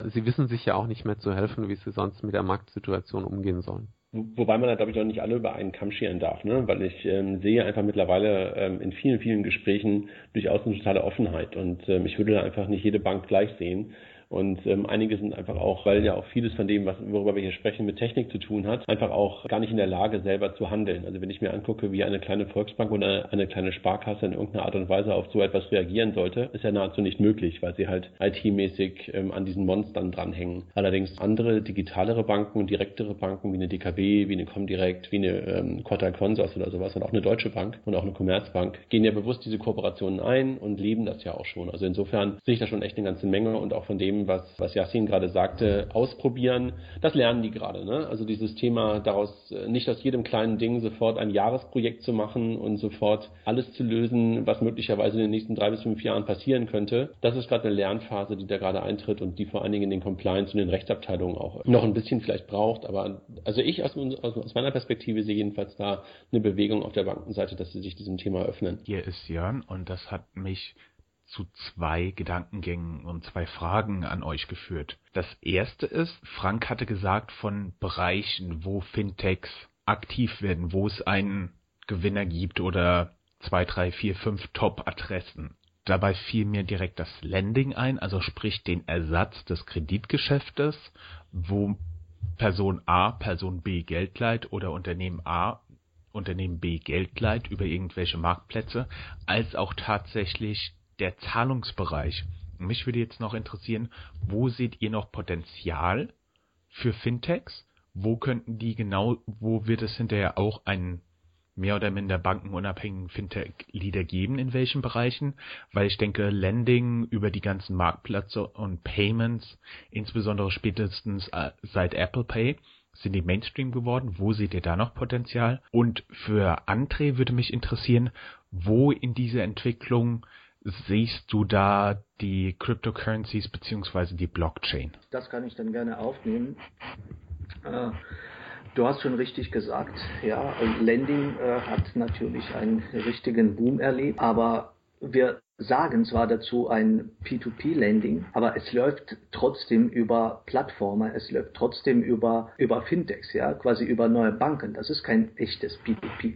Sie wissen sich ja auch nicht mehr zu helfen, wie sie sonst mit der Marktsituation umgehen sollen. Wobei man da, glaube ich, auch nicht alle über einen Kamm scheren darf, ne? weil ich ähm, sehe einfach mittlerweile ähm, in vielen, vielen Gesprächen durchaus eine totale Offenheit und ähm, ich würde da einfach nicht jede Bank gleich sehen. Und ähm, einige sind einfach auch, weil ja auch vieles von dem, was, worüber wir hier sprechen, mit Technik zu tun hat, einfach auch gar nicht in der Lage, selber zu handeln. Also wenn ich mir angucke, wie eine kleine Volksbank oder eine kleine Sparkasse in irgendeiner Art und Weise auf so etwas reagieren sollte, ist ja nahezu nicht möglich, weil sie halt IT-mäßig ähm, an diesen Monstern dranhängen. Allerdings andere digitalere Banken und direktere Banken wie eine DKB, wie eine Comdirect, wie eine ähm, Quartal Consors oder sowas und auch eine Deutsche Bank und auch eine Commerzbank gehen ja bewusst diese Kooperationen ein und leben das ja auch schon. Also insofern sehe ich da schon echt eine ganze Menge und auch von dem, was, was Yassin gerade sagte, ausprobieren. Das lernen die gerade. Ne? Also dieses Thema daraus, äh, nicht aus jedem kleinen Ding sofort ein Jahresprojekt zu machen und sofort alles zu lösen, was möglicherweise in den nächsten drei bis fünf Jahren passieren könnte. Das ist gerade eine Lernphase, die da gerade eintritt und die vor allen Dingen in den Compliance und den Rechtsabteilungen auch noch ein bisschen vielleicht braucht. Aber also ich aus, aus meiner Perspektive sehe jedenfalls da eine Bewegung auf der Bankenseite, dass sie sich diesem Thema öffnen. Hier ist Jörn und das hat mich zu zwei Gedankengängen und zwei Fragen an euch geführt. Das erste ist, Frank hatte gesagt von Bereichen, wo Fintechs aktiv werden, wo es einen Gewinner gibt oder zwei, drei, vier, fünf Top-Adressen. Dabei fiel mir direkt das Lending ein, also sprich den Ersatz des Kreditgeschäftes, wo Person A Person B Geld leiht oder Unternehmen A Unternehmen B Geld leiht über irgendwelche Marktplätze, als auch tatsächlich der Zahlungsbereich. Mich würde jetzt noch interessieren, wo seht ihr noch Potenzial für Fintechs? Wo könnten die genau, wo wird es hinterher auch einen mehr oder minder bankenunabhängigen Fintech-Leader geben, in welchen Bereichen? Weil ich denke, Lending über die ganzen Marktplätze und Payments, insbesondere spätestens äh, seit Apple Pay, sind die Mainstream geworden? Wo seht ihr da noch Potenzial? Und für André würde mich interessieren, wo in dieser Entwicklung siehst du da die Cryptocurrencies beziehungsweise die Blockchain? Das kann ich dann gerne aufnehmen. Äh, du hast schon richtig gesagt, ja, Lending äh, hat natürlich einen richtigen Boom erlebt, aber wir sagen zwar dazu ein P2P-Lending, aber es läuft trotzdem über Plattformen, es läuft trotzdem über, über Fintechs, ja, quasi über neue Banken. Das ist kein echtes P2P.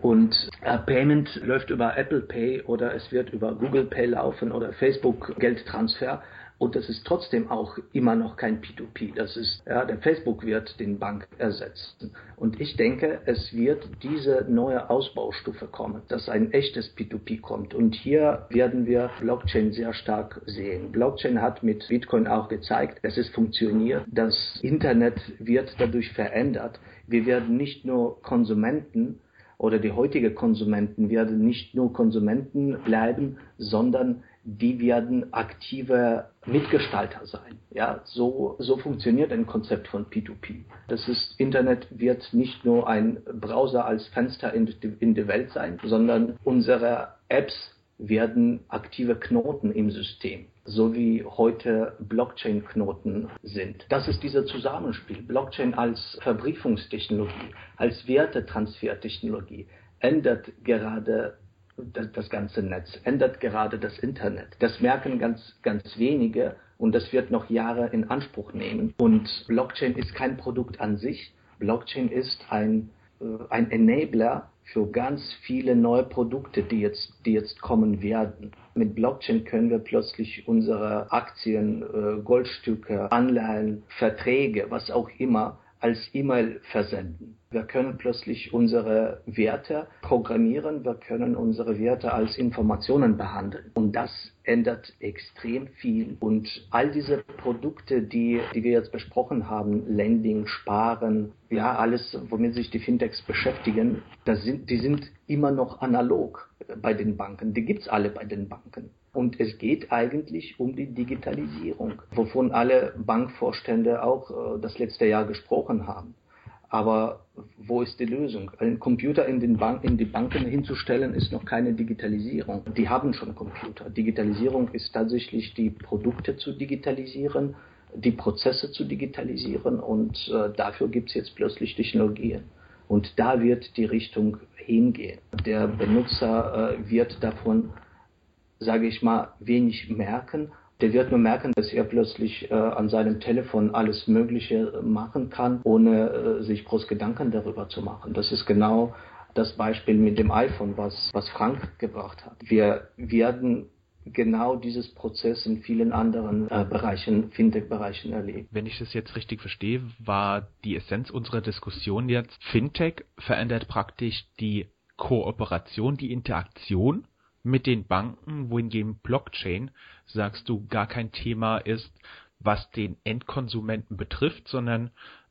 Und äh, Payment läuft über Apple Pay oder es wird über Google Pay laufen oder Facebook Geldtransfer. Und das ist trotzdem auch immer noch kein P2P. Das ist, ja, der Facebook wird den Bank ersetzen. Und ich denke, es wird diese neue Ausbaustufe kommen, dass ein echtes P2P kommt. Und hier werden wir Blockchain sehr stark sehen. Blockchain hat mit Bitcoin auch gezeigt, dass es funktioniert. Das Internet wird dadurch verändert. Wir werden nicht nur Konsumenten, oder die heutige Konsumenten werden nicht nur Konsumenten bleiben, sondern die werden aktive Mitgestalter sein. Ja, so, so funktioniert ein Konzept von P2P. Das ist, Internet wird nicht nur ein Browser als Fenster in die, in die Welt sein, sondern unsere Apps werden aktive Knoten im System, so wie heute Blockchain-Knoten sind. Das ist dieser Zusammenspiel. Blockchain als Verbriefungstechnologie, als Wertetransfertechnologie ändert gerade das, ganze Netz, ändert gerade das Internet. Das merken ganz, ganz wenige und das wird noch Jahre in Anspruch nehmen. Und Blockchain ist kein Produkt an sich. Blockchain ist ein, äh, ein Enabler für ganz viele neue Produkte, die jetzt, die jetzt kommen werden. Mit Blockchain können wir plötzlich unsere Aktien, äh, Goldstücke, Anleihen, Verträge, was auch immer, als E-Mail versenden. Wir können plötzlich unsere Werte programmieren, wir können unsere Werte als Informationen behandeln. Und das ändert extrem viel. Und all diese Produkte, die, die wir jetzt besprochen haben, Lending, Sparen, ja, alles, womit sich die Fintechs beschäftigen, das sind, die sind immer noch analog bei den Banken. Die gibt's alle bei den Banken. Und es geht eigentlich um die Digitalisierung, wovon alle Bankvorstände auch äh, das letzte Jahr gesprochen haben. Aber wo ist die Lösung? Einen Computer in, den Bank, in die Banken hinzustellen, ist noch keine Digitalisierung. Die haben schon Computer. Digitalisierung ist tatsächlich die Produkte zu digitalisieren, die Prozesse zu digitalisieren und äh, dafür gibt es jetzt plötzlich Technologien. Und da wird die Richtung hingehen. Der Benutzer äh, wird davon sage ich mal, wenig merken. Der wird nur merken, dass er plötzlich äh, an seinem Telefon alles Mögliche machen kann, ohne äh, sich groß Gedanken darüber zu machen. Das ist genau das Beispiel mit dem iPhone, was, was Frank gebracht hat. Wir werden genau dieses Prozess in vielen anderen äh, Bereichen, Fintech-Bereichen erleben. Wenn ich das jetzt richtig verstehe, war die Essenz unserer Diskussion jetzt, Fintech verändert praktisch die Kooperation, die Interaktion mit den Banken, wohingegen Blockchain, sagst du, gar kein Thema ist, was den Endkonsumenten betrifft, sondern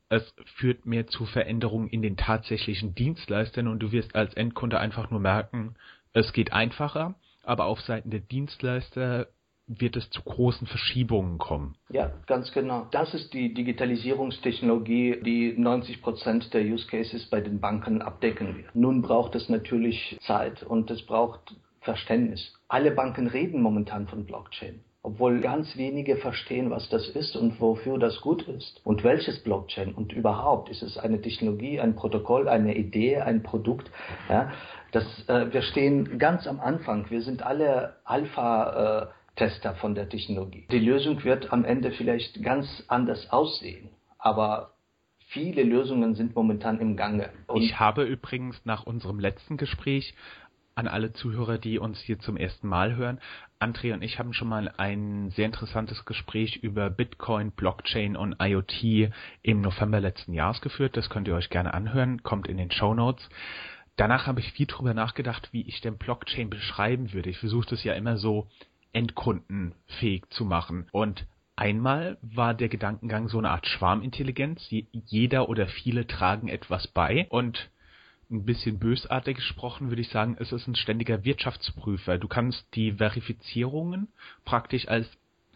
es führt mehr zu Veränderungen in den tatsächlichen Dienstleistern und du wirst als Endkunde einfach nur merken, es geht einfacher, aber auf Seiten der Dienstleister wird es zu großen Verschiebungen kommen. Ja, ganz genau. Das ist die Digitalisierungstechnologie, die 90 Prozent der Use Cases bei den Banken abdecken wird. Nun braucht es natürlich Zeit und es braucht Verständnis. Alle Banken reden momentan von Blockchain, obwohl ganz wenige verstehen, was das ist und wofür das gut ist. Und welches Blockchain und überhaupt ist es eine Technologie, ein Protokoll, eine Idee, ein Produkt. Ja, das, äh, wir stehen ganz am Anfang. Wir sind alle Alpha. Äh, Tester von der Technologie. Die Lösung wird am Ende vielleicht ganz anders aussehen, aber viele Lösungen sind momentan im Gange. Und ich habe übrigens nach unserem letzten Gespräch an alle Zuhörer, die uns hier zum ersten Mal hören. André und ich haben schon mal ein sehr interessantes Gespräch über Bitcoin, Blockchain und IoT im November letzten Jahres geführt. Das könnt ihr euch gerne anhören, kommt in den Show Notes. Danach habe ich viel drüber nachgedacht, wie ich denn Blockchain beschreiben würde. Ich versuche das ja immer so endkundenfähig zu machen. Und Einmal war der Gedankengang so eine Art Schwarmintelligenz. Jeder oder viele tragen etwas bei und ein bisschen bösartig gesprochen, würde ich sagen, es ist ein ständiger Wirtschaftsprüfer. Du kannst die Verifizierungen praktisch als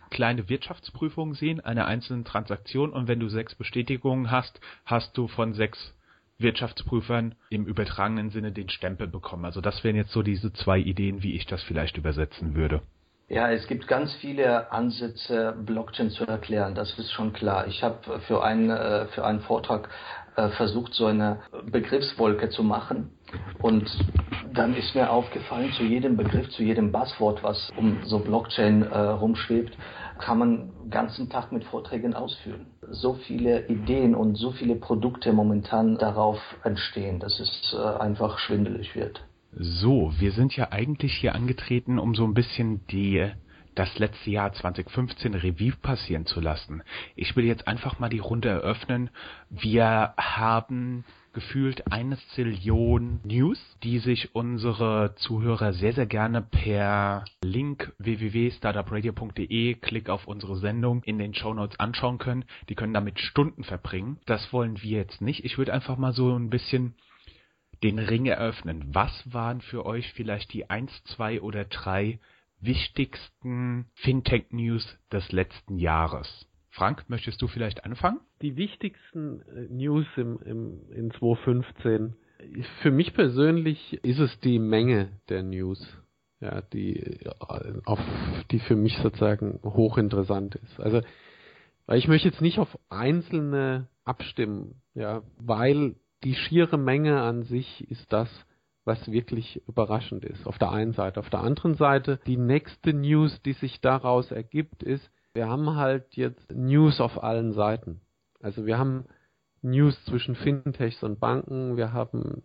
kleine Wirtschaftsprüfungen sehen, einer einzelnen Transaktion und wenn du sechs Bestätigungen hast, hast du von sechs Wirtschaftsprüfern im übertragenen Sinne den Stempel bekommen. Also das wären jetzt so diese zwei Ideen, wie ich das vielleicht übersetzen würde. Ja, es gibt ganz viele Ansätze, Blockchain zu erklären. Das ist schon klar. Ich habe für einen, äh, für einen Vortrag äh, versucht, so eine Begriffswolke zu machen. Und dann ist mir aufgefallen, zu jedem Begriff, zu jedem Buzzword, was um so Blockchain äh, rumschwebt, kann man ganzen Tag mit Vorträgen ausführen. So viele Ideen und so viele Produkte momentan darauf entstehen, dass es äh, einfach schwindelig wird. So, wir sind ja eigentlich hier angetreten, um so ein bisschen die das letzte Jahr 2015 Revue passieren zu lassen. Ich will jetzt einfach mal die Runde eröffnen. Wir haben gefühlt eine Zillion News, die sich unsere Zuhörer sehr, sehr gerne per Link www.startupradio.de, Klick auf unsere Sendung in den Show Notes anschauen können. Die können damit Stunden verbringen. Das wollen wir jetzt nicht. Ich würde einfach mal so ein bisschen den Ring eröffnen. Was waren für euch vielleicht die eins, zwei oder drei wichtigsten Fintech-News des letzten Jahres? Frank, möchtest du vielleicht anfangen? Die wichtigsten äh, News im, im, in 2015, für mich persönlich ist es die Menge der News, ja, die, äh, auf, die für mich sozusagen hochinteressant ist. Also, weil ich möchte jetzt nicht auf einzelne abstimmen, ja, weil die schiere Menge an sich ist das, was wirklich überraschend ist. Auf der einen Seite. Auf der anderen Seite, die nächste News, die sich daraus ergibt, ist, wir haben halt jetzt News auf allen Seiten. Also wir haben News zwischen Fintechs und Banken, wir haben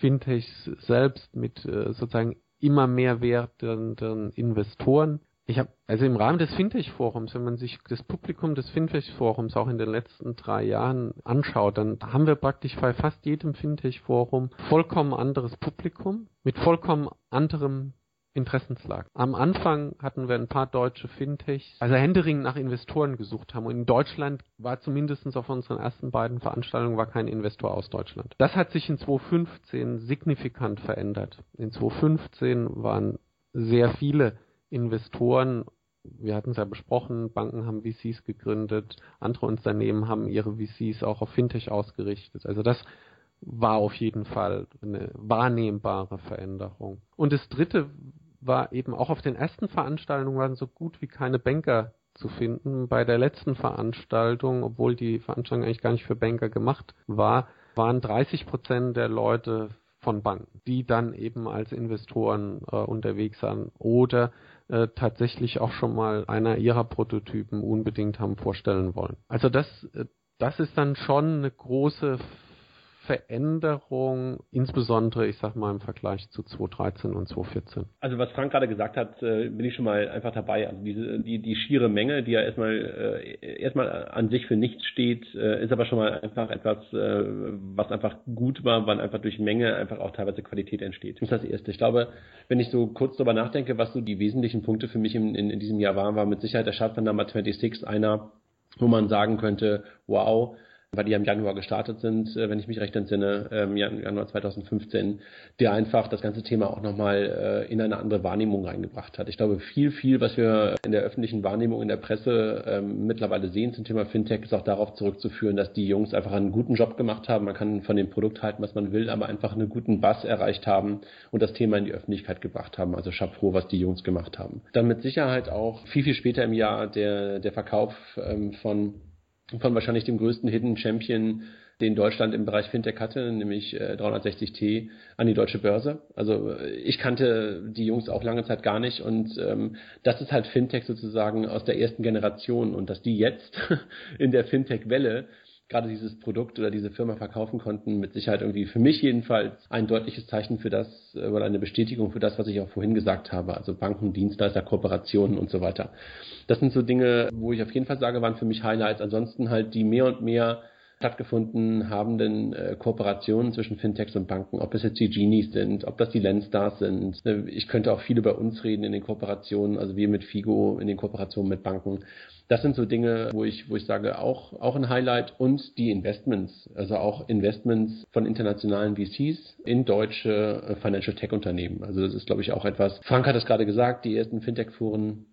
Fintechs selbst mit äh, sozusagen immer mehr werdenden Investoren ich habe, also im Rahmen des Fintech-Forums, wenn man sich das Publikum des Fintech-Forums auch in den letzten drei Jahren anschaut, dann haben wir praktisch bei fast jedem Fintech-Forum vollkommen anderes Publikum mit vollkommen anderem Interessenslage. Am Anfang hatten wir ein paar deutsche Fintechs, also Händering nach Investoren gesucht haben. Und in Deutschland war zumindest auf unseren ersten beiden Veranstaltungen war kein Investor aus Deutschland. Das hat sich in 2015 signifikant verändert. In 2015 waren sehr viele Investoren, wir hatten es ja besprochen, Banken haben VCs gegründet, andere Unternehmen haben ihre VCs auch auf Fintech ausgerichtet. Also das war auf jeden Fall eine wahrnehmbare Veränderung. Und das dritte war eben auch auf den ersten Veranstaltungen waren so gut wie keine Banker zu finden. Bei der letzten Veranstaltung, obwohl die Veranstaltung eigentlich gar nicht für Banker gemacht war, waren 30 Prozent der Leute von Banken, die dann eben als Investoren äh, unterwegs waren oder äh, tatsächlich auch schon mal einer ihrer Prototypen unbedingt haben vorstellen wollen. Also das, äh, das ist dann schon eine große Veränderung, insbesondere, ich sag mal, im Vergleich zu 2013 und 2014? Also was Frank gerade gesagt hat, äh, bin ich schon mal einfach dabei. Also diese, die, die schiere Menge, die ja erstmal, äh, erstmal an sich für nichts steht, äh, ist aber schon mal einfach etwas, was einfach gut war, weil einfach durch Menge einfach auch teilweise Qualität entsteht. Das ist das Erste. Ich glaube, wenn ich so kurz darüber nachdenke, was so die wesentlichen Punkte für mich in, in, in diesem Jahr waren, war mit Sicherheit der von Number 26 einer, wo man sagen könnte, wow, weil die im Januar gestartet sind, äh, wenn ich mich recht entsinne, ähm, Januar 2015, der einfach das ganze Thema auch nochmal äh, in eine andere Wahrnehmung reingebracht hat. Ich glaube, viel, viel, was wir in der öffentlichen Wahrnehmung, in der Presse ähm, mittlerweile sehen zum Thema Fintech, ist auch darauf zurückzuführen, dass die Jungs einfach einen guten Job gemacht haben. Man kann von dem Produkt halten, was man will, aber einfach einen guten Bass erreicht haben und das Thema in die Öffentlichkeit gebracht haben. Also Chapeau, was die Jungs gemacht haben. Dann mit Sicherheit auch viel, viel später im Jahr der, der Verkauf ähm, von von wahrscheinlich dem größten Hidden Champion, den Deutschland im Bereich Fintech hatte, nämlich äh, 360T an die deutsche Börse. Also äh, ich kannte die Jungs auch lange Zeit gar nicht und ähm, das ist halt Fintech sozusagen aus der ersten Generation und dass die jetzt in der Fintech-Welle gerade dieses Produkt oder diese Firma verkaufen konnten, mit Sicherheit irgendwie für mich jedenfalls ein deutliches Zeichen für das äh, oder eine Bestätigung für das, was ich auch vorhin gesagt habe, also Banken, Dienstleister, Kooperationen und so weiter. Das sind so Dinge, wo ich auf jeden Fall sage, waren für mich Highlights. Ansonsten halt die mehr und mehr stattgefunden habenden äh, Kooperationen zwischen Fintechs und Banken, ob es jetzt die Genies sind, ob das die Lendstars sind. Äh, ich könnte auch viel über uns reden in den Kooperationen, also wir mit Figo in den Kooperationen mit Banken. Das sind so Dinge, wo ich, wo ich sage, auch, auch ein Highlight und die Investments, also auch Investments von internationalen VCs in deutsche äh, Financial Tech Unternehmen. Also das ist, glaube ich, auch etwas. Frank hat es gerade gesagt, die ersten Fintech-Foren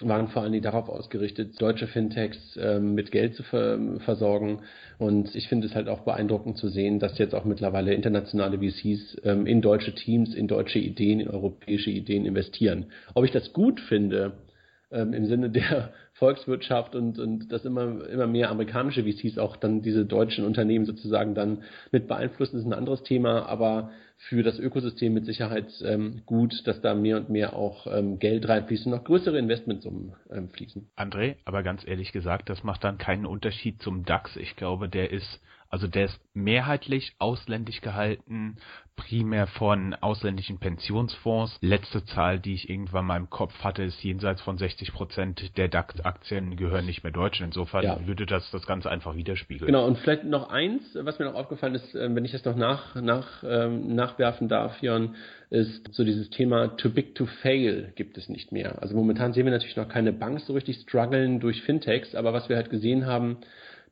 waren vor allen Dingen darauf ausgerichtet, deutsche Fintechs ähm, mit Geld zu ver versorgen. Und ich finde es halt auch beeindruckend zu sehen, dass jetzt auch mittlerweile internationale VCs ähm, in deutsche Teams, in deutsche Ideen, in europäische Ideen investieren. Ob ich das gut finde, ähm, im Sinne der Volkswirtschaft und, und dass immer, immer mehr amerikanische VCs auch dann diese deutschen Unternehmen sozusagen dann mit beeinflussen, ist ein anderes Thema, aber für das Ökosystem mit Sicherheit ähm, gut, dass da mehr und mehr auch ähm, Geld reinfließt und noch größere Investmentsummen ähm, fließen. André, aber ganz ehrlich gesagt, das macht dann keinen Unterschied zum DAX. Ich glaube, der ist also der ist mehrheitlich ausländisch gehalten, primär von ausländischen Pensionsfonds. Letzte Zahl, die ich irgendwann mal im Kopf hatte, ist jenseits von 60 Prozent der DAX-Aktien gehören nicht mehr Deutschen. Insofern ja. würde das das Ganze einfach widerspiegeln. Genau, und vielleicht noch eins, was mir noch aufgefallen ist, äh, wenn ich das noch nach, nach, ähm, nachwerfen darf, Jan, ist so dieses Thema too big to fail gibt es nicht mehr. Also momentan sehen wir natürlich noch keine Banks so richtig strugglen durch Fintechs, aber was wir halt gesehen haben,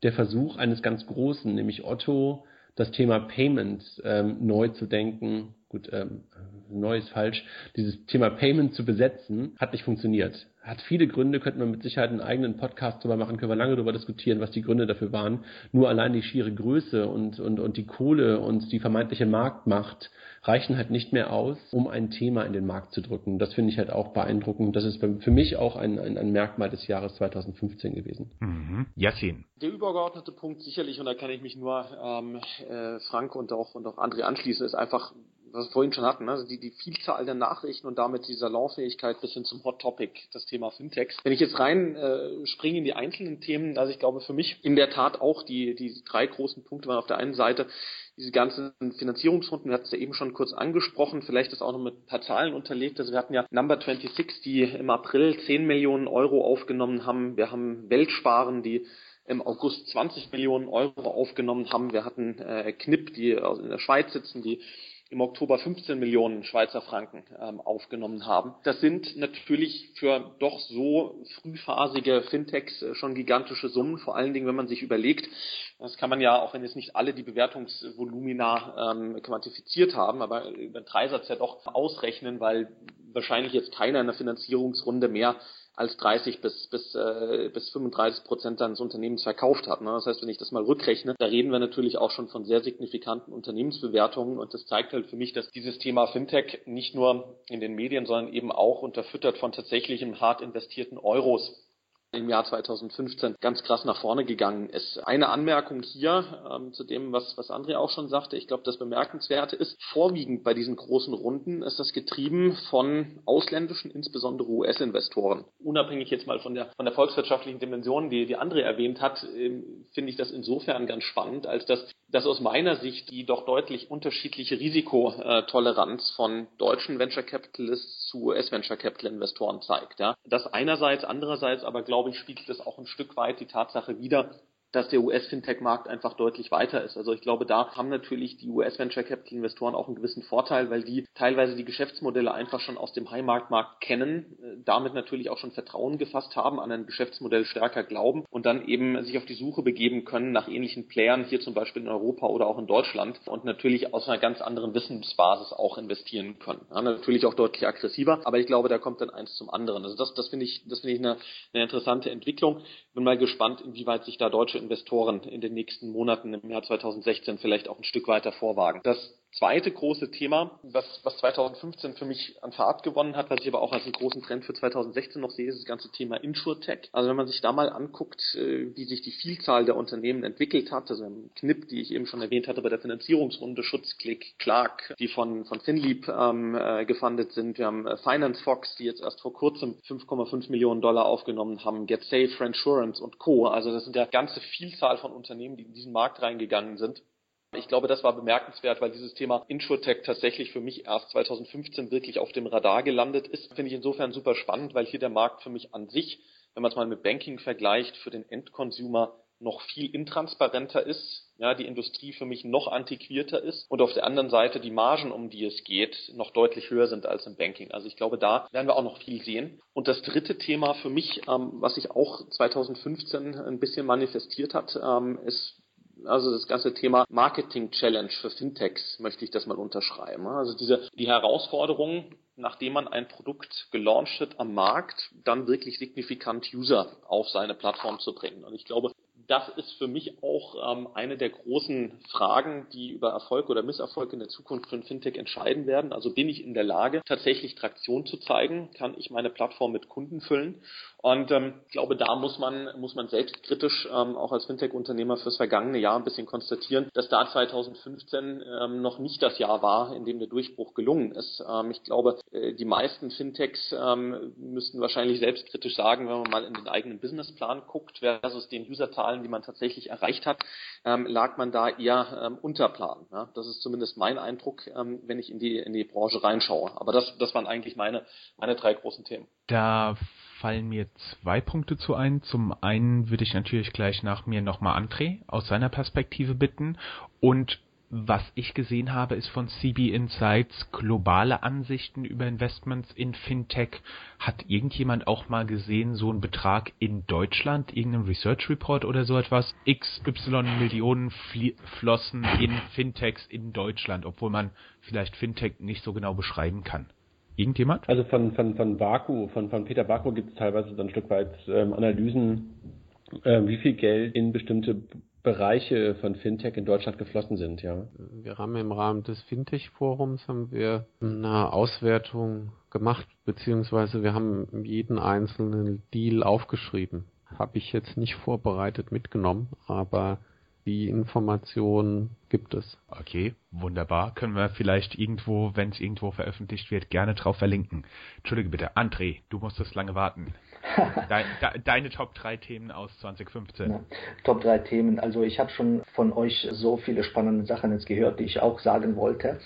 der Versuch eines ganz Großen, nämlich Otto, das Thema Payment ähm, neu zu denken, gut, ähm, neu ist falsch, dieses Thema Payment zu besetzen, hat nicht funktioniert. Hat viele Gründe, könnte man mit Sicherheit einen eigenen Podcast darüber machen, können wir lange darüber diskutieren, was die Gründe dafür waren. Nur allein die schiere Größe und, und, und die Kohle und die vermeintliche Marktmacht reichen halt nicht mehr aus, um ein Thema in den Markt zu drücken. Das finde ich halt auch beeindruckend. Das ist für mich auch ein, ein, ein Merkmal des Jahres 2015 gewesen. Mhm. Yassin. Der übergeordnete Punkt sicherlich, und da kann ich mich nur ähm, äh, Frank und auch, und auch André anschließen, ist einfach was wir vorhin schon hatten, also die, die Vielzahl der Nachrichten und damit die Salonfähigkeit bis hin zum Hot Topic, das Thema Fintechs. Wenn ich jetzt rein äh, springe in die einzelnen Themen, also ich glaube für mich in der Tat auch die, die drei großen Punkte waren auf der einen Seite diese ganzen Finanzierungsrunden, wir hatten es ja eben schon kurz angesprochen, vielleicht ist auch noch mit ein paar Zahlen unterlegt. Also wir hatten ja Number 26, die im April 10 Millionen Euro aufgenommen haben. Wir haben Weltsparen, die im August 20 Millionen Euro aufgenommen haben. Wir hatten äh, Knipp, die in der Schweiz sitzen, die im Oktober 15 Millionen Schweizer Franken ähm, aufgenommen haben. Das sind natürlich für doch so frühphasige Fintechs äh, schon gigantische Summen, vor allen Dingen, wenn man sich überlegt, das kann man ja, auch wenn jetzt nicht alle die Bewertungsvolumina ähm, quantifiziert haben, aber über den Dreisatz ja doch ausrechnen, weil wahrscheinlich jetzt keiner in der Finanzierungsrunde mehr als 30 bis, bis, äh, bis 35 Prozent seines Unternehmens verkauft hat. Ne? Das heißt, wenn ich das mal rückrechne, da reden wir natürlich auch schon von sehr signifikanten Unternehmensbewertungen und das zeigt halt für mich, dass dieses Thema Fintech nicht nur in den Medien, sondern eben auch unterfüttert von tatsächlichem hart investierten Euros im Jahr 2015 ganz krass nach vorne gegangen ist. Eine Anmerkung hier ähm, zu dem, was, was André auch schon sagte. Ich glaube, das Bemerkenswerte ist, vorwiegend bei diesen großen Runden ist das getrieben von ausländischen, insbesondere US-Investoren. Unabhängig jetzt mal von der, von der volkswirtschaftlichen Dimension, die, die André erwähnt hat, äh, finde ich das insofern ganz spannend, als dass dass aus meiner Sicht die doch deutlich unterschiedliche Risikotoleranz von deutschen Venture Capitalists zu US Venture Capital Investoren zeigt. Ja. Das einerseits, andererseits aber glaube ich spiegelt es auch ein Stück weit die Tatsache wider, dass der US-Fintech-Markt einfach deutlich weiter ist. Also ich glaube, da haben natürlich die US-Venture-Capital-Investoren auch einen gewissen Vorteil, weil die teilweise die Geschäftsmodelle einfach schon aus dem High-Markt-Markt kennen, damit natürlich auch schon Vertrauen gefasst haben, an ein Geschäftsmodell stärker glauben und dann eben sich auf die Suche begeben können nach ähnlichen Playern, hier zum Beispiel in Europa oder auch in Deutschland und natürlich aus einer ganz anderen Wissensbasis auch investieren können. Ja, natürlich auch deutlich aggressiver, aber ich glaube, da kommt dann eins zum anderen. Also das, das finde ich, das finde ich eine, eine interessante Entwicklung. Bin mal gespannt, inwieweit sich da deutsche Investoren in den nächsten Monaten im Jahr 2016 vielleicht auch ein Stück weiter vorwagen. Das zweite große Thema, was, was 2015 für mich an Fahrt gewonnen hat, was ich aber auch als einen großen Trend für 2016 noch sehe, ist das ganze Thema InsurTech. Also wenn man sich da mal anguckt, äh, wie sich die Vielzahl der Unternehmen entwickelt hat, also im Knipp, die ich eben schon erwähnt hatte bei der Finanzierungsrunde, Schutzklick, Clark, die von, von Finlieb ähm, äh, gefundet sind. Wir haben äh, Finance Fox, die jetzt erst vor kurzem 5,5 Millionen Dollar aufgenommen haben, GetSafe, Friendsurance und Co. Also das sind ja ganze Vielzahl von Unternehmen, die in diesen Markt reingegangen sind. Ich glaube, das war bemerkenswert, weil dieses Thema InsurTech tatsächlich für mich erst 2015 wirklich auf dem Radar gelandet ist. Finde ich insofern super spannend, weil hier der Markt für mich an sich, wenn man es mal mit Banking vergleicht, für den Endconsumer noch viel intransparenter ist, ja, die Industrie für mich noch antiquierter ist und auf der anderen Seite die Margen, um die es geht, noch deutlich höher sind als im Banking. Also ich glaube, da werden wir auch noch viel sehen. Und das dritte Thema für mich, ähm, was sich auch 2015 ein bisschen manifestiert hat, ähm, ist also das ganze Thema Marketing Challenge für Fintechs möchte ich das mal unterschreiben. Also diese, die Herausforderung, nachdem man ein Produkt gelauncht hat am Markt, dann wirklich signifikant User auf seine Plattform zu bringen. Und ich glaube, das ist für mich auch ähm, eine der großen Fragen, die über Erfolg oder Misserfolg in der Zukunft von Fintech entscheiden werden. Also bin ich in der Lage, tatsächlich Traktion zu zeigen? Kann ich meine Plattform mit Kunden füllen? Und ähm, ich glaube, da muss man, muss man selbstkritisch ähm, auch als Fintech-Unternehmer fürs vergangene Jahr ein bisschen konstatieren, dass da 2015 ähm, noch nicht das Jahr war, in dem der Durchbruch gelungen ist. Ähm, ich glaube, äh, die meisten Fintechs ähm, müssten wahrscheinlich selbstkritisch sagen, wenn man mal in den eigenen Businessplan guckt versus den Userzahlen, die man tatsächlich erreicht hat, ähm, lag man da eher ähm, unter Plan. Ja? Das ist zumindest mein Eindruck, ähm, wenn ich in die, in die Branche reinschaue. Aber das, das waren eigentlich meine, meine drei großen Themen. Da fallen mir zwei Punkte zu ein. Zum einen würde ich natürlich gleich nach mir nochmal André aus seiner Perspektive bitten und was ich gesehen habe, ist von CB Insights globale Ansichten über Investments in Fintech. Hat irgendjemand auch mal gesehen, so ein Betrag in Deutschland, irgendein Research Report oder so etwas? XY Millionen flossen in Fintechs in Deutschland, obwohl man vielleicht Fintech nicht so genau beschreiben kann. Irgendjemand? Also von, von, von Baku, von, von Peter Baku gibt es teilweise dann ein Stück weit ähm, Analysen, äh, wie viel Geld in bestimmte Bereiche von Fintech in Deutschland geflossen sind, ja. Wir haben im Rahmen des Fintech-Forums haben wir eine Auswertung gemacht, beziehungsweise wir haben jeden einzelnen Deal aufgeschrieben. Habe ich jetzt nicht vorbereitet mitgenommen, aber die Information gibt es. Okay, wunderbar. Können wir vielleicht irgendwo, wenn es irgendwo veröffentlicht wird, gerne drauf verlinken. Entschuldige bitte, André, du musstest lange warten. Deine, deine Top 3 Themen aus 2015. Ja, Top 3 Themen. Also ich habe schon von euch so viele spannende Sachen jetzt gehört, die ich auch sagen wollte.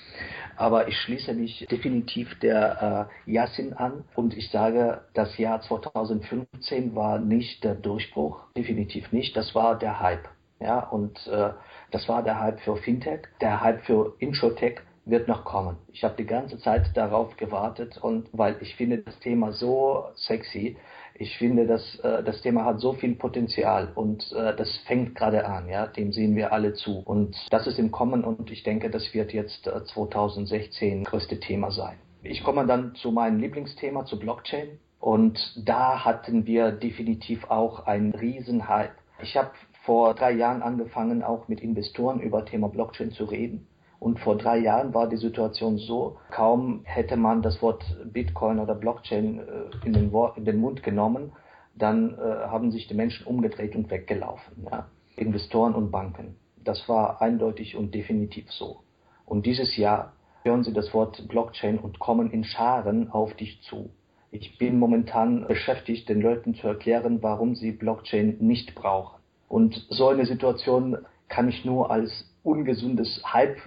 Aber ich schließe mich definitiv der äh, Yasin an und ich sage, das Jahr 2015 war nicht der Durchbruch. Definitiv nicht. Das war der Hype. Ja, und äh, das war der Hype für Fintech. Der Hype für Insurtech wird noch kommen. Ich habe die ganze Zeit darauf gewartet und weil ich finde das Thema so sexy. Ich finde, dass äh, das Thema hat so viel Potenzial und äh, das fängt gerade an, ja, dem sehen wir alle zu. Und das ist im Kommen und ich denke, das wird jetzt äh, 2016 größte Thema sein. Ich komme dann zu meinem Lieblingsthema, zu Blockchain. Und da hatten wir definitiv auch einen riesen Hype. Ich habe vor drei Jahren angefangen, auch mit Investoren über Thema Blockchain zu reden. Und vor drei Jahren war die Situation so, kaum hätte man das Wort Bitcoin oder Blockchain äh, in den, in den Mund genommen, dann äh, haben sich die Menschen umgedreht und weggelaufen. Ja? Investoren und Banken. Das war eindeutig und definitiv so. Und dieses Jahr hören Sie das Wort Blockchain und kommen in Scharen auf dich zu. Ich bin momentan beschäftigt, den Leuten zu erklären, warum sie Blockchain nicht brauchen. Und so eine Situation kann ich nur als ungesundes Hype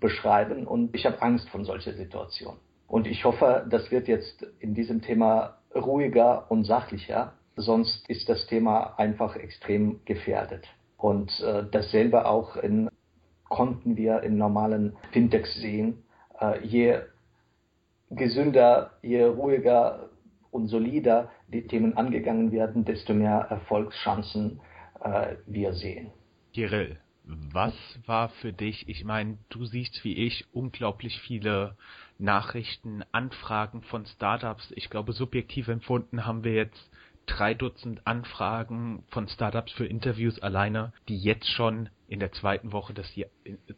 beschreiben und ich habe Angst von solcher Situation. Und ich hoffe, das wird jetzt in diesem Thema ruhiger und sachlicher, sonst ist das Thema einfach extrem gefährdet. Und äh, dasselbe auch in, konnten wir in normalen Fintechs sehen. Äh, je gesünder, je ruhiger und solider die Themen angegangen werden, desto mehr Erfolgschancen äh, wir sehen. Kirill, was war für dich, ich meine, du siehst wie ich unglaublich viele Nachrichten, Anfragen von Startups. Ich glaube, subjektiv empfunden haben wir jetzt drei Dutzend Anfragen von Startups für Interviews alleine, die jetzt schon in der zweiten Woche des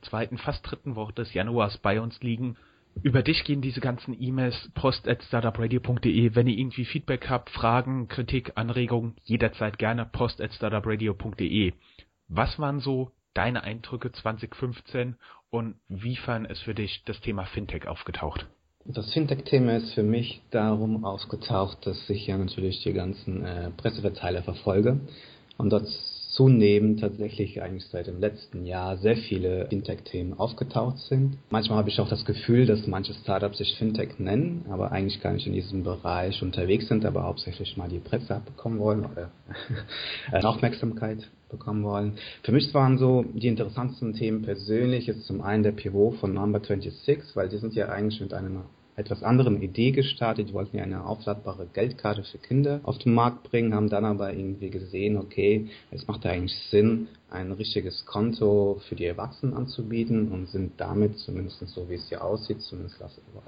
zweiten, fast dritten Woche des Januars bei uns liegen. Über dich gehen diese ganzen E-Mails post at startupradio.de. Wenn ihr irgendwie Feedback habt, Fragen, Kritik, Anregungen, jederzeit gerne post at startupradio.de. Was waren so deine Eindrücke 2015 und wiefern ist für dich das Thema Fintech aufgetaucht? Das Fintech-Thema ist für mich darum aufgetaucht, dass ich ja natürlich die ganzen äh, Presseverteiler verfolge und dort zunehmend tatsächlich eigentlich seit dem letzten Jahr sehr viele Fintech-Themen aufgetaucht sind. Manchmal habe ich auch das Gefühl, dass manche Startups sich Fintech nennen, aber eigentlich gar nicht in diesem Bereich unterwegs sind, aber hauptsächlich mal die Presse abbekommen wollen oder Aufmerksamkeit bekommen wollen. Für mich waren so die interessantesten Themen persönlich jetzt zum einen der Pivot von Number 26, weil die sind ja eigentlich mit einem etwas anderen Idee gestartet. Die wollten ja eine aufladbare Geldkarte für Kinder auf den Markt bringen, haben dann aber irgendwie gesehen, okay, es macht eigentlich Sinn, ein richtiges Konto für die Erwachsenen anzubieten und sind damit, zumindest so wie es hier aussieht, zumindest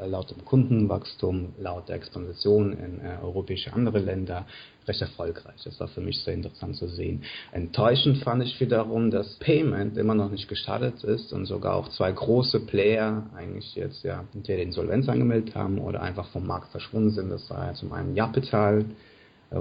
laut dem Kundenwachstum, laut der Expansion in äh, europäische andere Länder, recht erfolgreich. Das war für mich sehr interessant zu sehen. Enttäuschend fand ich wiederum, dass Payment immer noch nicht gestartet ist und sogar auch zwei große Player eigentlich jetzt ja entweder Insolvenz angemeldet haben oder einfach vom Markt verschwunden sind. Das war ja zum einen Japital,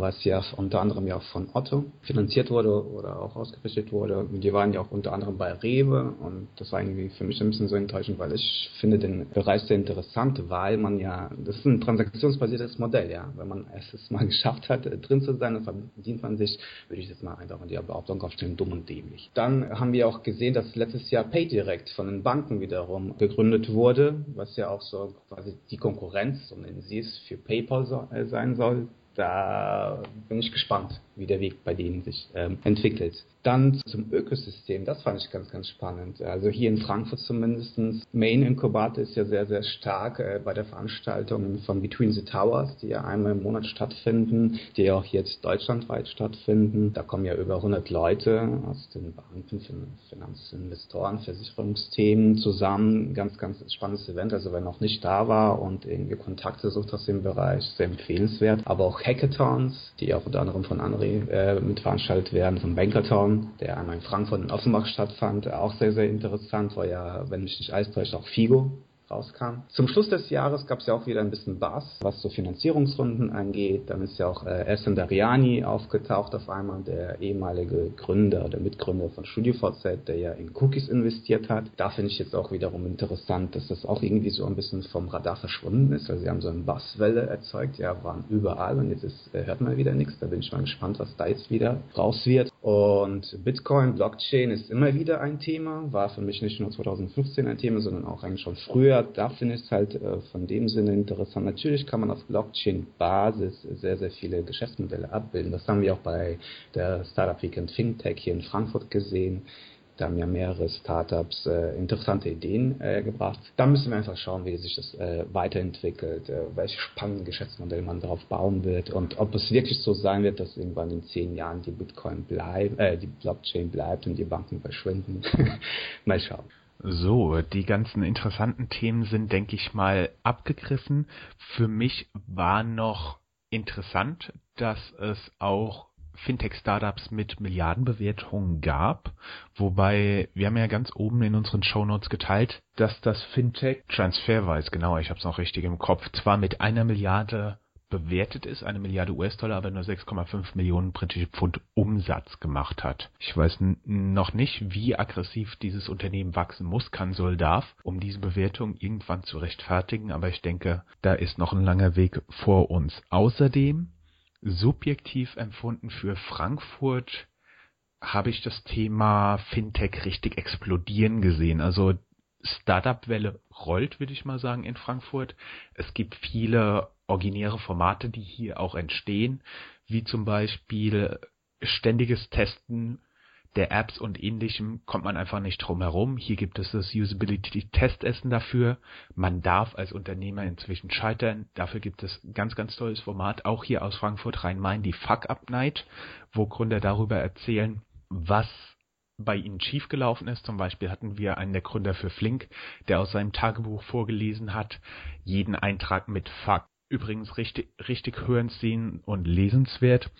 was ja unter anderem ja von Otto finanziert wurde oder auch ausgerichtet wurde. Die waren ja auch unter anderem bei Rewe und das war irgendwie für mich ein bisschen so enttäuschend, weil ich finde den Bereich sehr interessant, weil man ja, das ist ein transaktionsbasiertes Modell, ja. Wenn man es mal geschafft hat, drin zu sein, dann verdient man sich, würde ich jetzt mal einfach in die Behauptung aufstellen, dumm und dämlich. Dann haben wir auch gesehen, dass letztes Jahr PayDirect von den Banken wiederum gegründet wurde, was ja auch so quasi die Konkurrenz, so nennen sie es, für PayPal äh, sein soll da bin ich gespannt, wie der Weg bei denen sich ähm, entwickelt. Dann zum Ökosystem, das fand ich ganz, ganz spannend. Also hier in Frankfurt zumindest. Main Inkubator ist ja sehr, sehr stark äh, bei der Veranstaltung von Between the Towers, die ja einmal im Monat stattfinden, die ja auch jetzt deutschlandweit stattfinden. Da kommen ja über 100 Leute aus den Banken, Finanzinvestoren, Versicherungsthemen zusammen. Ganz, ganz spannendes Event. Also wer noch nicht da war und irgendwie Kontakte sucht aus dem Bereich, sehr empfehlenswert. Aber auch Hackathons, die auch unter anderem von André äh, mitveranstaltet werden, von Bankertown der einmal in Frankfurt und Offenbach stattfand, auch sehr, sehr interessant, weil ja, wenn mich nicht alles täuscht, auch Figo rauskam. Zum Schluss des Jahres gab es ja auch wieder ein bisschen Bass, was so Finanzierungsrunden angeht. Dann ist ja auch äh, Essen Dariani aufgetaucht auf einmal, der ehemalige Gründer oder Mitgründer von StudioVZ, der ja in Cookies investiert hat. Da finde ich jetzt auch wiederum interessant, dass das auch irgendwie so ein bisschen vom Radar verschwunden ist. Also sie haben so eine Basswelle erzeugt, ja, waren überall und jetzt ist, äh, hört man wieder nichts. Da bin ich mal gespannt, was da jetzt wieder raus wird. Und Bitcoin, Blockchain ist immer wieder ein Thema, war für mich nicht nur 2015 ein Thema, sondern auch eigentlich schon früher da finde ich es halt äh, von dem Sinne interessant. Natürlich kann man auf Blockchain-Basis sehr, sehr viele Geschäftsmodelle abbilden. Das haben wir auch bei der Startup Weekend Fintech hier in Frankfurt gesehen. Da haben ja mehrere Startups äh, interessante Ideen äh, gebracht. Da müssen wir einfach schauen, wie sich das äh, weiterentwickelt, äh, welche spannenden Geschäftsmodelle man darauf bauen wird und ob es wirklich so sein wird, dass irgendwann in zehn Jahren die Bitcoin bleibt, äh, die Blockchain bleibt und die Banken verschwinden. Mal schauen. So, die ganzen interessanten Themen sind, denke ich mal, abgegriffen. Für mich war noch interessant, dass es auch Fintech-Startups mit Milliardenbewertungen gab, wobei wir haben ja ganz oben in unseren Shownotes geteilt, dass das Fintech Transferwise, genau, ich habe es noch richtig im Kopf, zwar mit einer Milliarde bewertet ist, eine Milliarde US-Dollar, aber nur 6,5 Millionen britische Pfund Umsatz gemacht hat. Ich weiß noch nicht, wie aggressiv dieses Unternehmen wachsen muss, kann, soll, darf, um diese Bewertung irgendwann zu rechtfertigen, aber ich denke, da ist noch ein langer Weg vor uns. Außerdem, subjektiv empfunden für Frankfurt, habe ich das Thema Fintech richtig explodieren gesehen. Also Startup-Welle rollt, würde ich mal sagen, in Frankfurt. Es gibt viele originäre Formate, die hier auch entstehen, wie zum Beispiel ständiges Testen der Apps und ähnlichem kommt man einfach nicht drum herum. Hier gibt es das Usability-Testessen dafür. Man darf als Unternehmer inzwischen scheitern. Dafür gibt es ganz, ganz tolles Format, auch hier aus Frankfurt Rhein-Main, die Fuck-Up-Night, wo Gründer darüber erzählen, was bei ihnen schiefgelaufen ist. Zum Beispiel hatten wir einen der Gründer für Flink, der aus seinem Tagebuch vorgelesen hat, jeden Eintrag mit Fuck. Übrigens richtig, richtig hörensehen und lesenswert.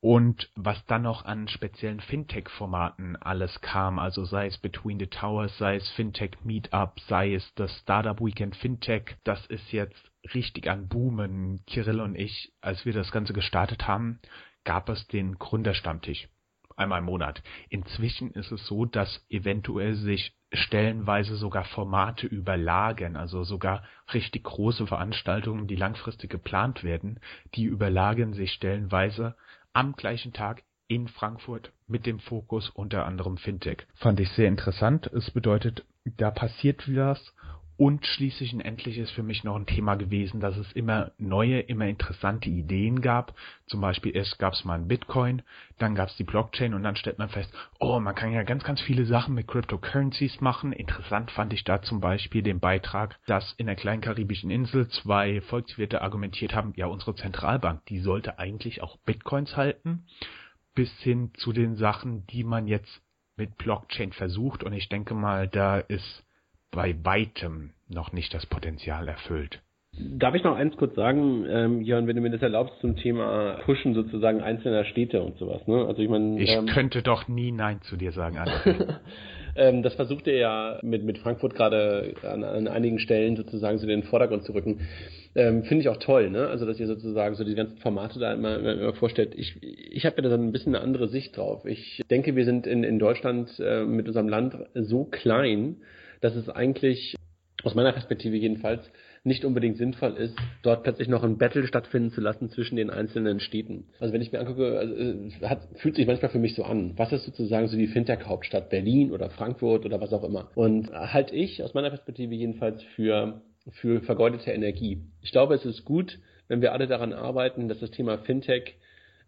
Und was dann noch an speziellen Fintech-Formaten alles kam, also sei es Between the Towers, sei es Fintech Meetup, sei es das Startup Weekend Fintech, das ist jetzt richtig an Boomen. Kirill und ich, als wir das Ganze gestartet haben, gab es den Gründerstammtisch einmal im Monat. Inzwischen ist es so, dass eventuell sich stellenweise sogar Formate überlagern, also sogar richtig große Veranstaltungen, die langfristig geplant werden, die überlagern sich stellenweise am gleichen Tag in Frankfurt mit dem Fokus unter anderem Fintech. Fand ich sehr interessant. Es bedeutet, da passiert was und schließlich und endlich ist für mich noch ein Thema gewesen, dass es immer neue, immer interessante Ideen gab. Zum Beispiel erst gab es mal ein Bitcoin, dann gab es die Blockchain und dann stellt man fest, oh, man kann ja ganz, ganz viele Sachen mit Cryptocurrencies machen. Interessant fand ich da zum Beispiel den Beitrag, dass in der kleinen karibischen Insel zwei Volkswirte argumentiert haben, ja, unsere Zentralbank, die sollte eigentlich auch Bitcoins halten, bis hin zu den Sachen, die man jetzt mit Blockchain versucht und ich denke mal, da ist bei weitem noch nicht das Potenzial erfüllt. Darf ich noch eins kurz sagen, ähm, Jörn, wenn du mir das erlaubst zum Thema Pushen sozusagen einzelner Städte und sowas, ne? Also ich meine, ich ähm, könnte doch nie Nein zu dir sagen, ähm, Das versucht er ja mit mit Frankfurt gerade an, an einigen Stellen sozusagen so den Vordergrund zu rücken. Ähm, Finde ich auch toll, ne? Also dass ihr sozusagen so die ganzen Formate da immer, immer, immer vorstellt. Ich, ich habe ja da ein bisschen eine andere Sicht drauf. Ich denke, wir sind in, in Deutschland äh, mit unserem Land so klein, dass es eigentlich aus meiner Perspektive jedenfalls nicht unbedingt sinnvoll ist, dort plötzlich noch ein Battle stattfinden zu lassen zwischen den einzelnen Städten. Also wenn ich mir angucke, also, äh, hat, fühlt sich manchmal für mich so an. Was ist sozusagen so die Fintech-Hauptstadt Berlin oder Frankfurt oder was auch immer? Und halt ich aus meiner Perspektive jedenfalls für für vergeudete Energie. Ich glaube, es ist gut, wenn wir alle daran arbeiten, dass das Thema Fintech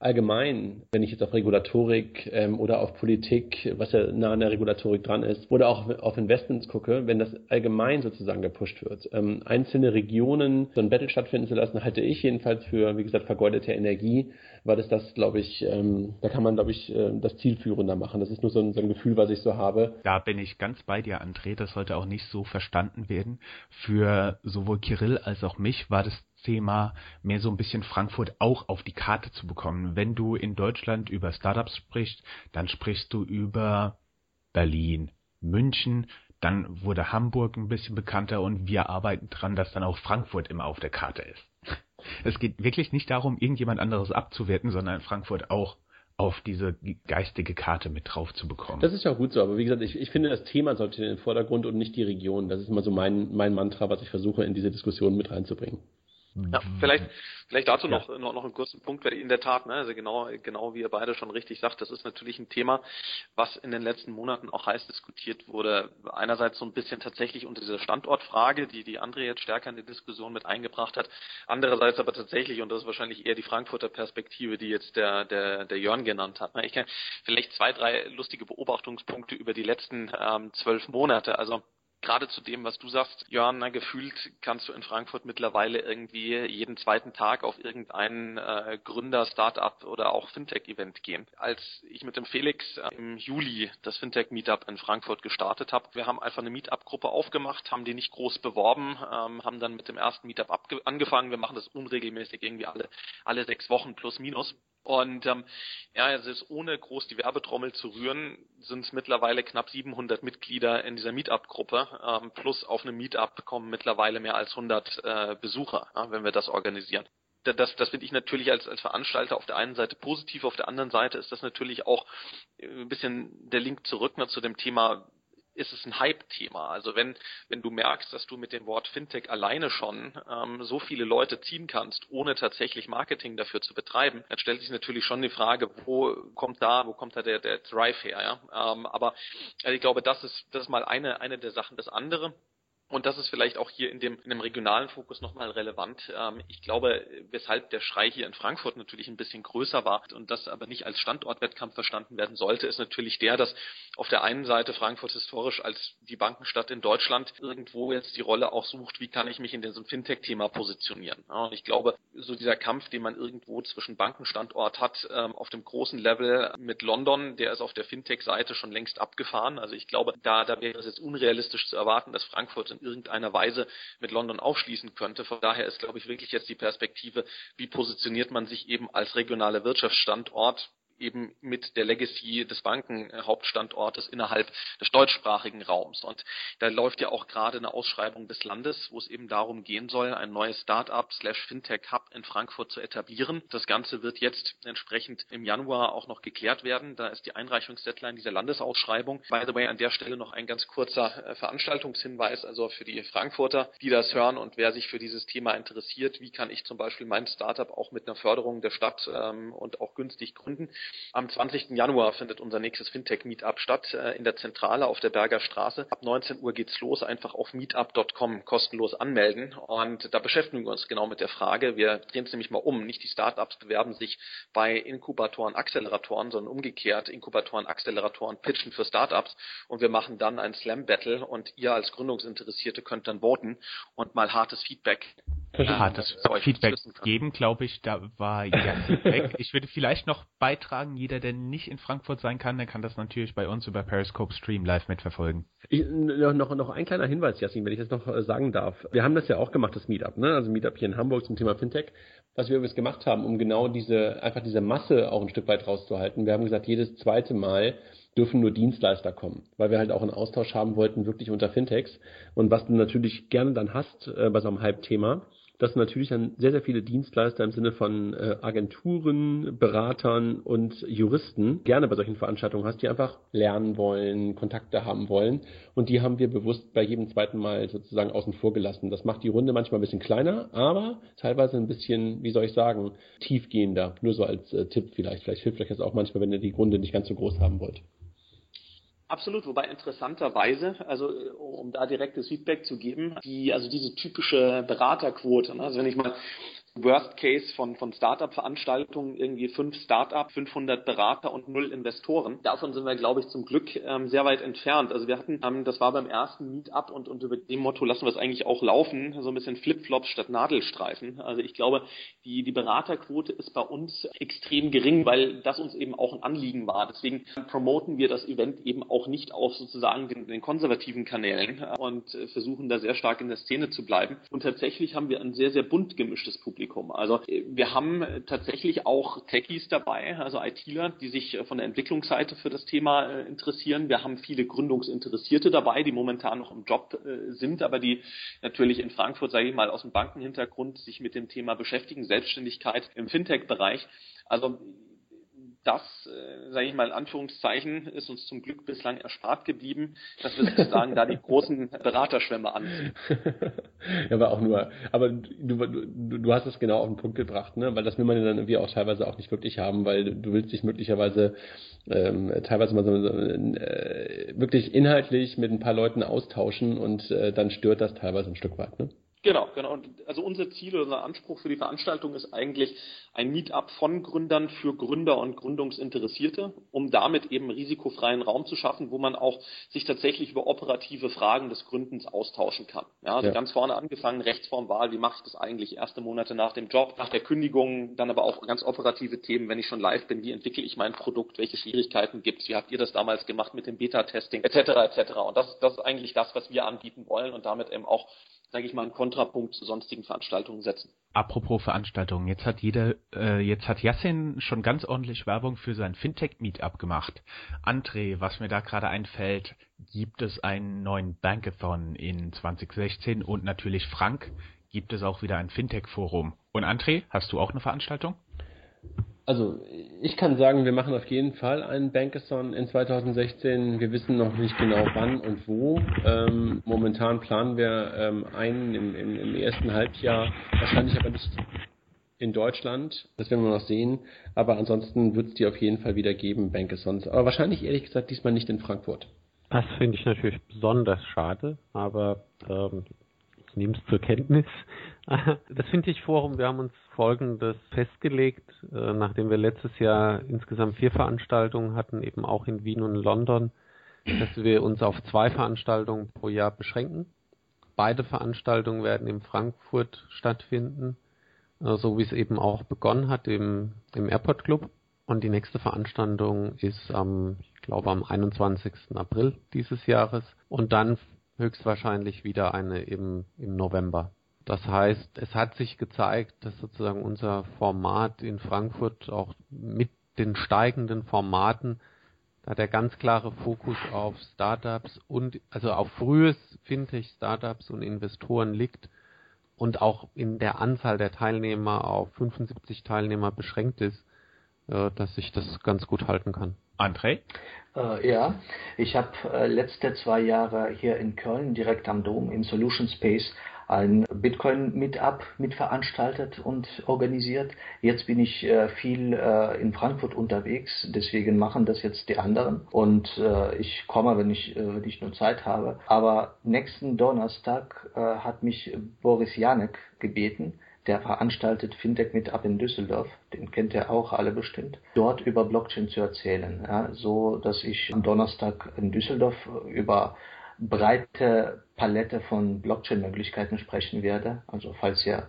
allgemein, wenn ich jetzt auf Regulatorik ähm, oder auf Politik, was ja nah an der Regulatorik dran ist, oder auch auf Investments gucke, wenn das allgemein sozusagen gepusht wird. Ähm, einzelne Regionen so ein Battle stattfinden zu lassen, halte ich jedenfalls für, wie gesagt, vergeudete Energie, weil das das, glaube ich, ähm, da kann man, glaube ich, äh, das zielführender machen. Das ist nur so ein, so ein Gefühl, was ich so habe. Da bin ich ganz bei dir, André. Das sollte auch nicht so verstanden werden. Für sowohl Kirill als auch mich war das Thema, mehr so ein bisschen Frankfurt auch auf die Karte zu bekommen. Wenn du in Deutschland über Startups sprichst, dann sprichst du über Berlin, München, dann wurde Hamburg ein bisschen bekannter und wir arbeiten dran, dass dann auch Frankfurt immer auf der Karte ist. Es geht wirklich nicht darum, irgendjemand anderes abzuwerten, sondern Frankfurt auch auf diese geistige Karte mit drauf zu bekommen. Das ist ja auch gut so, aber wie gesagt, ich, ich finde, das Thema sollte in den Vordergrund und nicht die Region. Das ist immer so mein, mein Mantra, was ich versuche, in diese Diskussion mit reinzubringen. Ja, vielleicht, vielleicht dazu ja. noch, noch, noch einen kurzen Punkt, weil in der Tat, ne, also genau, genau wie ihr beide schon richtig sagt, das ist natürlich ein Thema, was in den letzten Monaten auch heiß diskutiert wurde. Einerseits so ein bisschen tatsächlich unter dieser Standortfrage, die die André jetzt stärker in die Diskussion mit eingebracht hat. Andererseits aber tatsächlich, und das ist wahrscheinlich eher die Frankfurter Perspektive, die jetzt der, der, der Jörn genannt hat. Ne. Ich kann vielleicht zwei, drei lustige Beobachtungspunkte über die letzten ähm, zwölf Monate. Also gerade zu dem, was du sagst, Jörn, gefühlt kannst du in Frankfurt mittlerweile irgendwie jeden zweiten Tag auf irgendein äh, Gründer, Startup oder auch Fintech-Event gehen. Als ich mit dem Felix äh, im Juli das Fintech-Meetup in Frankfurt gestartet habe, wir haben einfach eine Meetup-Gruppe aufgemacht, haben die nicht groß beworben, ähm, haben dann mit dem ersten Meetup angefangen. Wir machen das unregelmäßig irgendwie alle, alle sechs Wochen plus minus. Und ähm, ja, also ist ohne groß die Werbetrommel zu rühren, sind es mittlerweile knapp 700 Mitglieder in dieser Meetup-Gruppe. Ähm, plus auf einem Meetup kommen mittlerweile mehr als 100 äh, Besucher, ja, wenn wir das organisieren. Das, das finde ich natürlich als, als Veranstalter auf der einen Seite positiv, auf der anderen Seite ist das natürlich auch ein bisschen der Link zurück ne, zu dem Thema, ist es ein Hype-Thema. Also wenn, wenn du merkst, dass du mit dem Wort Fintech alleine schon ähm, so viele Leute ziehen kannst, ohne tatsächlich Marketing dafür zu betreiben, dann stellt sich natürlich schon die Frage, wo kommt da, wo kommt da der, der Drive her? Ja? Ähm, aber also ich glaube, das ist, das ist mal eine, eine der Sachen. Das andere, und das ist vielleicht auch hier in dem, in dem regionalen Fokus nochmal relevant. Ähm, ich glaube, weshalb der Schrei hier in Frankfurt natürlich ein bisschen größer war und das aber nicht als Standortwettkampf verstanden werden sollte, ist natürlich der, dass auf der einen Seite Frankfurt historisch als die Bankenstadt in Deutschland irgendwo jetzt die Rolle auch sucht, wie kann ich mich in diesem Fintech-Thema positionieren. Und ich glaube, so dieser Kampf, den man irgendwo zwischen Bankenstandort hat, ähm, auf dem großen Level mit London, der ist auf der Fintech-Seite schon längst abgefahren. Also ich glaube, da, da wäre es jetzt unrealistisch zu erwarten, dass Frankfurt in irgendeiner Weise mit London aufschließen könnte. Von daher ist, glaube ich, wirklich jetzt die Perspektive, wie positioniert man sich eben als regionaler Wirtschaftsstandort eben mit der Legacy des Bankenhauptstandortes innerhalb des deutschsprachigen Raums. Und da läuft ja auch gerade eine Ausschreibung des Landes, wo es eben darum gehen soll, ein neues Startup slash Fintech Hub in Frankfurt zu etablieren. Das Ganze wird jetzt entsprechend im Januar auch noch geklärt werden. Da ist die Einreichungsdeadline dieser Landesausschreibung. By the way, an der Stelle noch ein ganz kurzer äh, Veranstaltungshinweis, also für die Frankfurter, die das hören und wer sich für dieses Thema interessiert, wie kann ich zum Beispiel mein Startup auch mit einer Förderung der Stadt ähm, und auch günstig gründen. Am 20. Januar findet unser nächstes Fintech-Meetup statt äh, in der Zentrale auf der Berger Straße. Ab 19 Uhr geht's los. Einfach auf meetup.com kostenlos anmelden. Und da beschäftigen wir uns genau mit der Frage. Wir drehen es nämlich mal um. Nicht die Startups bewerben sich bei Inkubatoren, Acceleratoren, sondern umgekehrt Inkubatoren, Acceleratoren pitchen für Startups. Und wir machen dann ein Slam Battle und ihr als Gründungsinteressierte könnt dann voten und mal hartes Feedback hartes Feedback geben, glaube ich. Da war Yassin weg. Ich würde vielleicht noch beitragen, jeder, der nicht in Frankfurt sein kann, der kann das natürlich bei uns über Periscope Stream live mitverfolgen. Ich, noch, noch ein kleiner Hinweis, Yassin, wenn ich das noch äh, sagen darf. Wir haben das ja auch gemacht, das Meetup, ne? Also Meetup hier in Hamburg zum Thema Fintech. Was wir übrigens gemacht haben, um genau diese, einfach diese Masse auch ein Stück weit rauszuhalten. Wir haben gesagt, jedes zweite Mal dürfen nur Dienstleister kommen, weil wir halt auch einen Austausch haben wollten, wirklich unter Fintechs. Und was du natürlich gerne dann hast äh, bei so einem Hype-Thema, dass natürlich dann sehr, sehr viele Dienstleister im Sinne von äh, Agenturen, Beratern und Juristen gerne bei solchen Veranstaltungen hast, die einfach lernen wollen, Kontakte haben wollen. Und die haben wir bewusst bei jedem zweiten Mal sozusagen außen vor gelassen. Das macht die Runde manchmal ein bisschen kleiner, aber teilweise ein bisschen, wie soll ich sagen, tiefgehender. Nur so als äh, Tipp vielleicht. Vielleicht hilft euch das auch manchmal, wenn ihr die Runde nicht ganz so groß haben wollt. Absolut, wobei interessanterweise, also um da direktes Feedback zu geben, die, also diese typische Beraterquote, ne? also wenn ich mal Worst Case von, von Startup-Veranstaltungen, irgendwie fünf Startup, 500 Berater und null Investoren. Davon sind wir, glaube ich, zum Glück ähm, sehr weit entfernt. Also wir hatten, ähm, das war beim ersten Meetup und, und über dem Motto lassen wir es eigentlich auch laufen, so ein bisschen Flipflops statt Nadelstreifen. Also ich glaube, die, die Beraterquote ist bei uns extrem gering, weil das uns eben auch ein Anliegen war. Deswegen promoten wir das Event eben auch nicht auf sozusagen den, den konservativen Kanälen und äh, versuchen da sehr stark in der Szene zu bleiben. Und tatsächlich haben wir ein sehr, sehr bunt gemischtes Publikum. Publikum. Also wir haben tatsächlich auch Techies dabei, also ITler, die sich von der Entwicklungsseite für das Thema äh, interessieren. Wir haben viele Gründungsinteressierte dabei, die momentan noch im Job äh, sind, aber die natürlich in Frankfurt, sage ich mal, aus dem Bankenhintergrund sich mit dem Thema beschäftigen, Selbstständigkeit im Fintech-Bereich. Also das, äh, sage ich mal in Anführungszeichen, ist uns zum Glück bislang erspart geblieben, dass wir sozusagen da die großen Beraterschwämme anziehen. ja, aber auch nur, aber du, du, du hast es genau auf den Punkt gebracht, ne? weil das will man ja dann irgendwie auch teilweise auch nicht wirklich haben, weil du willst dich möglicherweise ähm, teilweise mal so, äh, wirklich inhaltlich mit ein paar Leuten austauschen und äh, dann stört das teilweise ein Stück weit. Ne? Genau, genau. Und also unser Ziel oder unser Anspruch für die Veranstaltung ist eigentlich ein Meetup von Gründern für Gründer und Gründungsinteressierte, um damit eben risikofreien Raum zu schaffen, wo man auch sich tatsächlich über operative Fragen des Gründens austauschen kann. Ja, also ja. ganz vorne angefangen, Rechtsformwahl, wie mache ich das eigentlich erste Monate nach dem Job, nach der Kündigung, dann aber auch ganz operative Themen, wenn ich schon live bin, wie entwickle ich mein Produkt, welche Schwierigkeiten gibt es, wie habt ihr das damals gemacht mit dem Beta-Testing, etc. etc. Und das, das ist eigentlich das, was wir anbieten wollen und damit eben auch sage ich mal, einen Kontrapunkt zu sonstigen Veranstaltungen setzen. Apropos Veranstaltungen, jetzt hat jeder, äh, jetzt hat Yassin schon ganz ordentlich Werbung für sein Fintech-Meetup gemacht. André, was mir da gerade einfällt, gibt es einen neuen Bankathon in 2016 und natürlich Frank gibt es auch wieder ein Fintech-Forum. Und André, hast du auch eine Veranstaltung? Also ich kann sagen, wir machen auf jeden Fall einen Bankathon in 2016. Wir wissen noch nicht genau wann und wo. Ähm, momentan planen wir ähm, einen im, im, im, ersten Halbjahr, wahrscheinlich aber nicht in Deutschland. Das werden wir noch sehen. Aber ansonsten wird es die auf jeden Fall wieder geben, Bankathons. Aber wahrscheinlich ehrlich gesagt diesmal nicht in Frankfurt. Das finde ich natürlich besonders schade, aber ähm, ich nehme es zur Kenntnis. Das finde ich Forum, wir haben uns Folgendes festgelegt, äh, nachdem wir letztes Jahr insgesamt vier Veranstaltungen hatten, eben auch in Wien und London, dass wir uns auf zwei Veranstaltungen pro Jahr beschränken. Beide Veranstaltungen werden in Frankfurt stattfinden, äh, so wie es eben auch begonnen hat im, im Airport Club. Und die nächste Veranstaltung ist am, ich glaube, am 21. April dieses Jahres. Und dann höchstwahrscheinlich wieder eine im, im November. Das heißt, es hat sich gezeigt, dass sozusagen unser Format in Frankfurt auch mit den steigenden Formaten da der ganz klare Fokus auf Startups und also auf frühes Fintech Startups und Investoren liegt und auch in der Anzahl der Teilnehmer auf 75 Teilnehmer beschränkt ist, äh, dass sich das ganz gut halten kann. André? Äh, ja, ich habe äh, letzte zwei Jahre hier in Köln direkt am Dom im Solution Space ein Bitcoin-Meetup mitveranstaltet und organisiert. Jetzt bin ich äh, viel äh, in Frankfurt unterwegs, deswegen machen das jetzt die anderen. Und äh, ich komme, wenn ich, äh, wenn ich nur Zeit habe. Aber nächsten Donnerstag äh, hat mich Boris Janek gebeten, der veranstaltet Fintech Meetup in Düsseldorf, den kennt ihr auch alle bestimmt, dort über Blockchain zu erzählen. Ja, so dass ich am Donnerstag in Düsseldorf über breite Palette von Blockchain-Möglichkeiten sprechen werde. Also falls ihr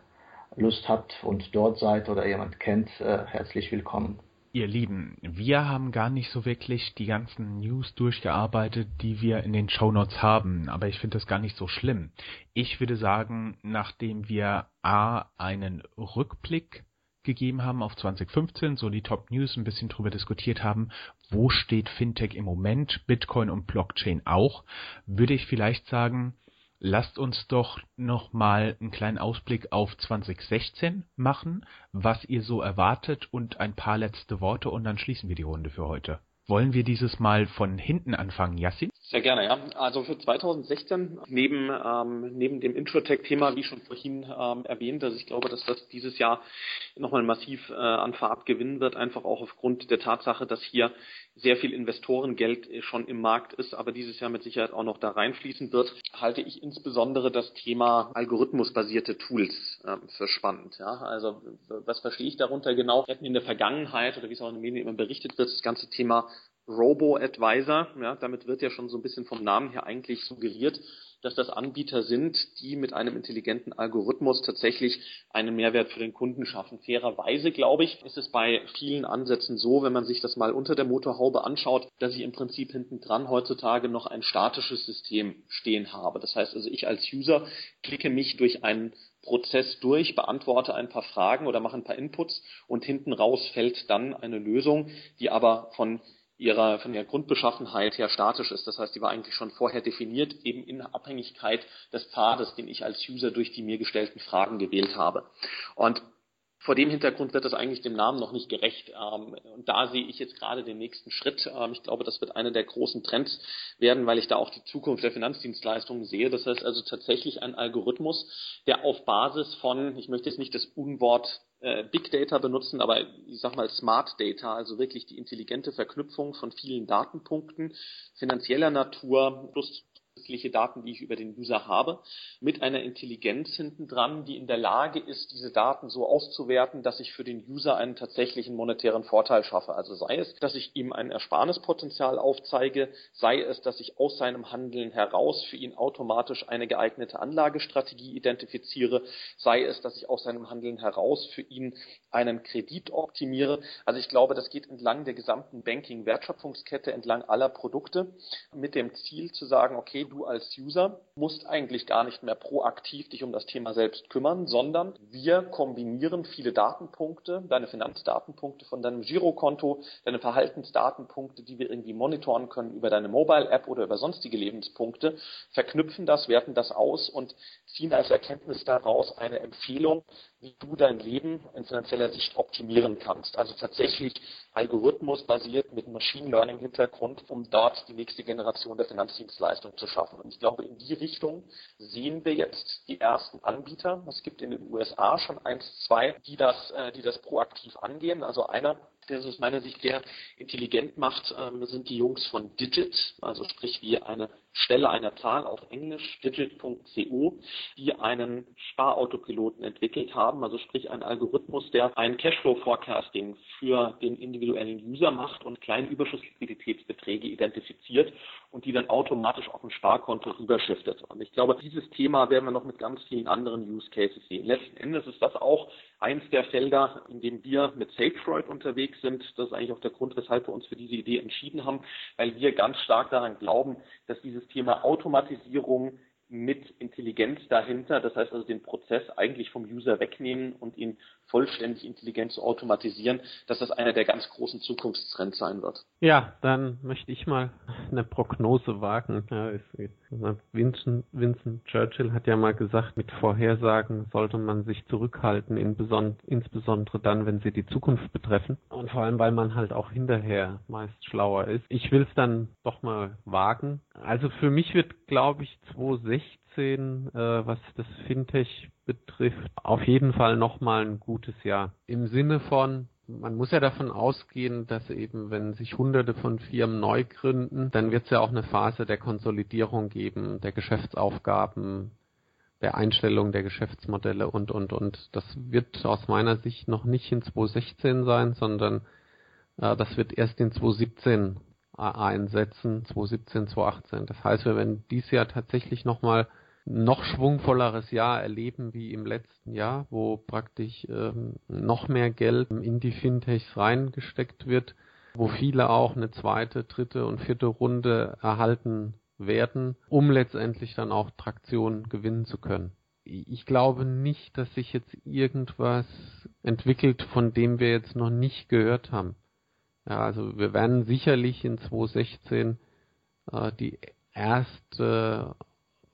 Lust habt und dort seid oder jemand kennt, äh, herzlich willkommen. Ihr Lieben, wir haben gar nicht so wirklich die ganzen News durchgearbeitet, die wir in den Shownotes haben, aber ich finde das gar nicht so schlimm. Ich würde sagen, nachdem wir A einen Rückblick gegeben haben auf 2015, so die Top News ein bisschen drüber diskutiert haben, wo steht Fintech im Moment, Bitcoin und Blockchain auch, würde ich vielleicht sagen, lasst uns doch nochmal einen kleinen Ausblick auf 2016 machen, was ihr so erwartet und ein paar letzte Worte und dann schließen wir die Runde für heute. Wollen wir dieses Mal von hinten anfangen, Yassin? Sehr gerne, ja. Also für 2016, neben, ähm, neben dem Introtech-Thema, wie schon vorhin ähm, erwähnt, also ich glaube, dass das dieses Jahr nochmal massiv äh, an Fahrt gewinnen wird, einfach auch aufgrund der Tatsache, dass hier sehr viel Investorengeld schon im Markt ist, aber dieses Jahr mit Sicherheit auch noch da reinfließen wird, halte ich insbesondere das Thema algorithmusbasierte Tools äh, für spannend. Ja? Also was verstehe ich darunter genau? Wir hatten in der Vergangenheit, oder wie es auch in den Medien immer berichtet wird, das ganze Thema Robo-Advisor, ja, damit wird ja schon so ein bisschen vom Namen her eigentlich suggeriert, dass das Anbieter sind, die mit einem intelligenten Algorithmus tatsächlich einen Mehrwert für den Kunden schaffen. Fairerweise, glaube ich, ist es bei vielen Ansätzen so, wenn man sich das mal unter der Motorhaube anschaut, dass ich im Prinzip hinten dran heutzutage noch ein statisches System stehen habe. Das heißt also, ich als User klicke mich durch einen Prozess durch, beantworte ein paar Fragen oder mache ein paar Inputs und hinten raus fällt dann eine Lösung, die aber von ihrer, von ihrer Grundbeschaffenheit her statisch ist. Das heißt, die war eigentlich schon vorher definiert, eben in Abhängigkeit des Pfades, den ich als User durch die mir gestellten Fragen gewählt habe. Und vor dem Hintergrund wird das eigentlich dem Namen noch nicht gerecht. Ähm, und da sehe ich jetzt gerade den nächsten Schritt. Ähm, ich glaube, das wird einer der großen Trends werden, weil ich da auch die Zukunft der Finanzdienstleistungen sehe. Das heißt also tatsächlich ein Algorithmus, der auf Basis von, ich möchte jetzt nicht das Unwort äh, Big Data benutzen, aber ich sag mal Smart Data, also wirklich die intelligente Verknüpfung von vielen Datenpunkten finanzieller Natur plus zusätzliche Daten, die ich über den User habe, mit einer Intelligenz hinten die in der Lage ist, diese Daten so auszuwerten, dass ich für den User einen tatsächlichen monetären Vorteil schaffe. Also sei es, dass ich ihm ein Ersparnispotenzial aufzeige, sei es, dass ich aus seinem Handeln heraus für ihn automatisch eine geeignete Anlagestrategie identifiziere, sei es, dass ich aus seinem Handeln heraus für ihn einen Kredit optimiere. Also ich glaube, das geht entlang der gesamten Banking-Wertschöpfungskette, entlang aller Produkte, mit dem Ziel zu sagen, okay, du als User musst eigentlich gar nicht mehr proaktiv dich um das Thema selbst kümmern, sondern wir kombinieren viele Datenpunkte, deine Finanzdatenpunkte von deinem Girokonto, deine Verhaltensdatenpunkte, die wir irgendwie monitoren können über deine Mobile-App oder über sonstige Lebenspunkte, verknüpfen das, werten das aus und ziehen als Erkenntnis daraus eine Empfehlung, wie du dein Leben in finanzieller Sicht optimieren kannst. Also tatsächlich Algorithmus basiert mit Machine Learning Hintergrund, um dort die nächste Generation der Finanzdienstleistung zu schaffen. Und ich glaube, in die Richtung sehen wir jetzt die ersten Anbieter. Es gibt in den USA schon eins, zwei, die das, äh, die das proaktiv angehen. Also einer der aus meiner Sicht sehr intelligent macht, ähm, sind die Jungs von Digit, also sprich wie eine Stelle einer Zahl auf Englisch, digit.co, die einen Sparautopiloten entwickelt haben, also sprich ein Algorithmus, der ein Cashflow-Forecasting für den individuellen User macht und kleine Überschussliquiditätsbeträge identifiziert und die dann automatisch auf ein Sparkonto rüberschiftet. Und ich glaube, dieses Thema werden wir noch mit ganz vielen anderen Use Cases sehen. Letzten Endes ist das auch eins der Felder, in dem wir mit SafeDroid unterwegs sind. Das ist eigentlich auch der Grund, weshalb wir uns für diese Idee entschieden haben, weil wir ganz stark daran glauben, dass dieses Thema Automatisierung mit Intelligenz dahinter, das heißt also den Prozess eigentlich vom User wegnehmen und ihn vollständig intelligent zu automatisieren, dass das einer der ganz großen Zukunftstrends sein wird. Ja, dann möchte ich mal eine Prognose wagen. Vincent, Vincent Churchill hat ja mal gesagt, mit Vorhersagen sollte man sich zurückhalten, insbesondere dann, wenn sie die Zukunft betreffen. Und vor allem, weil man halt auch hinterher meist schlauer ist. Ich will es dann doch mal wagen. Also für mich wird, glaube ich, 2016, äh, was das Fintech betrifft, auf jeden Fall nochmal ein gutes Jahr. Im Sinne von, man muss ja davon ausgehen, dass eben, wenn sich hunderte von Firmen neu gründen, dann wird es ja auch eine Phase der Konsolidierung geben, der Geschäftsaufgaben, der Einstellung der Geschäftsmodelle und, und, und. Das wird aus meiner Sicht noch nicht in 2016 sein, sondern äh, das wird erst in 2017 einsetzen, 2017, 2018. Das heißt, wir werden dieses Jahr tatsächlich nochmal noch schwungvolleres Jahr erleben wie im letzten Jahr, wo praktisch ähm, noch mehr Geld in die Fintechs reingesteckt wird, wo viele auch eine zweite, dritte und vierte Runde erhalten werden, um letztendlich dann auch Traktion gewinnen zu können. Ich glaube nicht, dass sich jetzt irgendwas entwickelt, von dem wir jetzt noch nicht gehört haben. Ja, also wir werden sicherlich in 2016 äh, die erste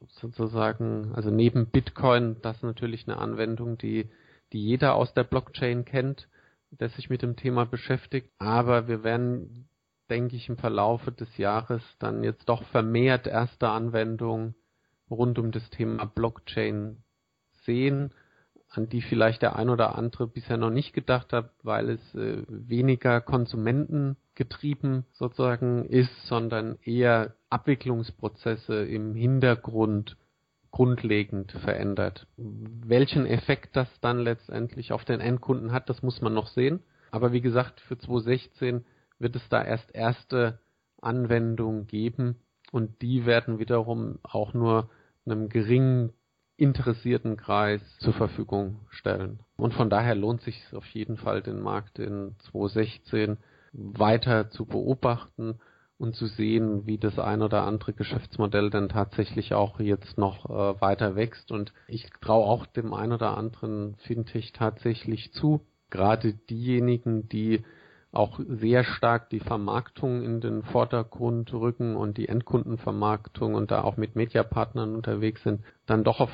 sozusagen, also neben Bitcoin, das ist natürlich eine Anwendung, die, die jeder aus der Blockchain kennt, der sich mit dem Thema beschäftigt. Aber wir werden, denke ich, im Verlaufe des Jahres dann jetzt doch vermehrt erste Anwendungen rund um das Thema Blockchain sehen, an die vielleicht der ein oder andere bisher noch nicht gedacht hat, weil es äh, weniger konsumentengetrieben sozusagen ist, sondern eher Abwicklungsprozesse im Hintergrund grundlegend verändert. Welchen Effekt das dann letztendlich auf den Endkunden hat, das muss man noch sehen. Aber wie gesagt, für 2016 wird es da erst erste Anwendungen geben und die werden wiederum auch nur einem geringen interessierten Kreis zur Verfügung stellen. Und von daher lohnt sich auf jeden Fall, den Markt in 2016 weiter zu beobachten und zu sehen, wie das ein oder andere Geschäftsmodell denn tatsächlich auch jetzt noch äh, weiter wächst. Und ich traue auch dem ein oder anderen Fintech tatsächlich zu, gerade diejenigen, die auch sehr stark die Vermarktung in den Vordergrund rücken und die Endkundenvermarktung und da auch mit Mediapartnern unterwegs sind, dann doch auf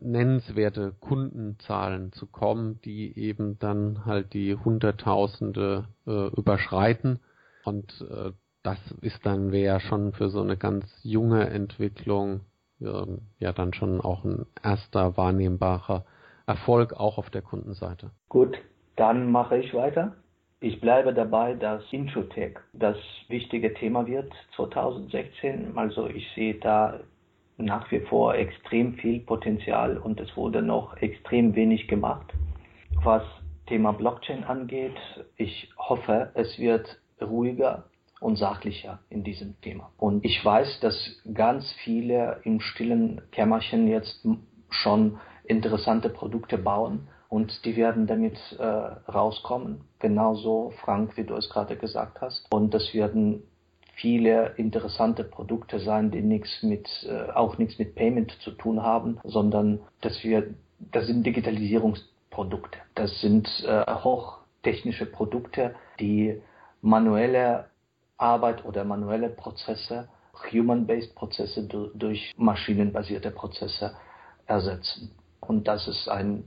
nennenswerte Kundenzahlen zu kommen, die eben dann halt die Hunderttausende äh, überschreiten. Und äh, das ist dann wäre schon für so eine ganz junge Entwicklung äh, ja dann schon auch ein erster wahrnehmbarer Erfolg auch auf der Kundenseite. Gut, dann mache ich weiter. Ich bleibe dabei, dass Introtech das wichtige Thema wird 2016. Also ich sehe da nach wie vor extrem viel Potenzial und es wurde noch extrem wenig gemacht. Was Thema Blockchain angeht, ich hoffe, es wird ruhiger und sachlicher in diesem Thema. Und ich weiß, dass ganz viele im stillen Kämmerchen jetzt schon interessante Produkte bauen und die werden damit äh, rauskommen. Genauso, Frank, wie du es gerade gesagt hast. Und das werden viele interessante Produkte sein, die nichts mit, äh, auch nichts mit Payment zu tun haben, sondern dass wir, das sind Digitalisierungsprodukte. Das sind äh, hochtechnische Produkte, die manuelle Arbeit oder manuelle Prozesse, human-based Prozesse durch maschinenbasierte Prozesse ersetzen. Und das ist ein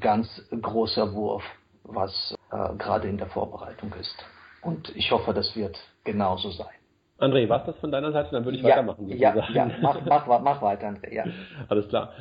ganz großer Wurf, was äh, gerade in der Vorbereitung ist. Und ich hoffe, das wird genauso sein. André, was das von deiner Seite? Dann würde ich ja, weitermachen. Ja, ja, mach, mach, mach weiter, André. Ja. Alles klar.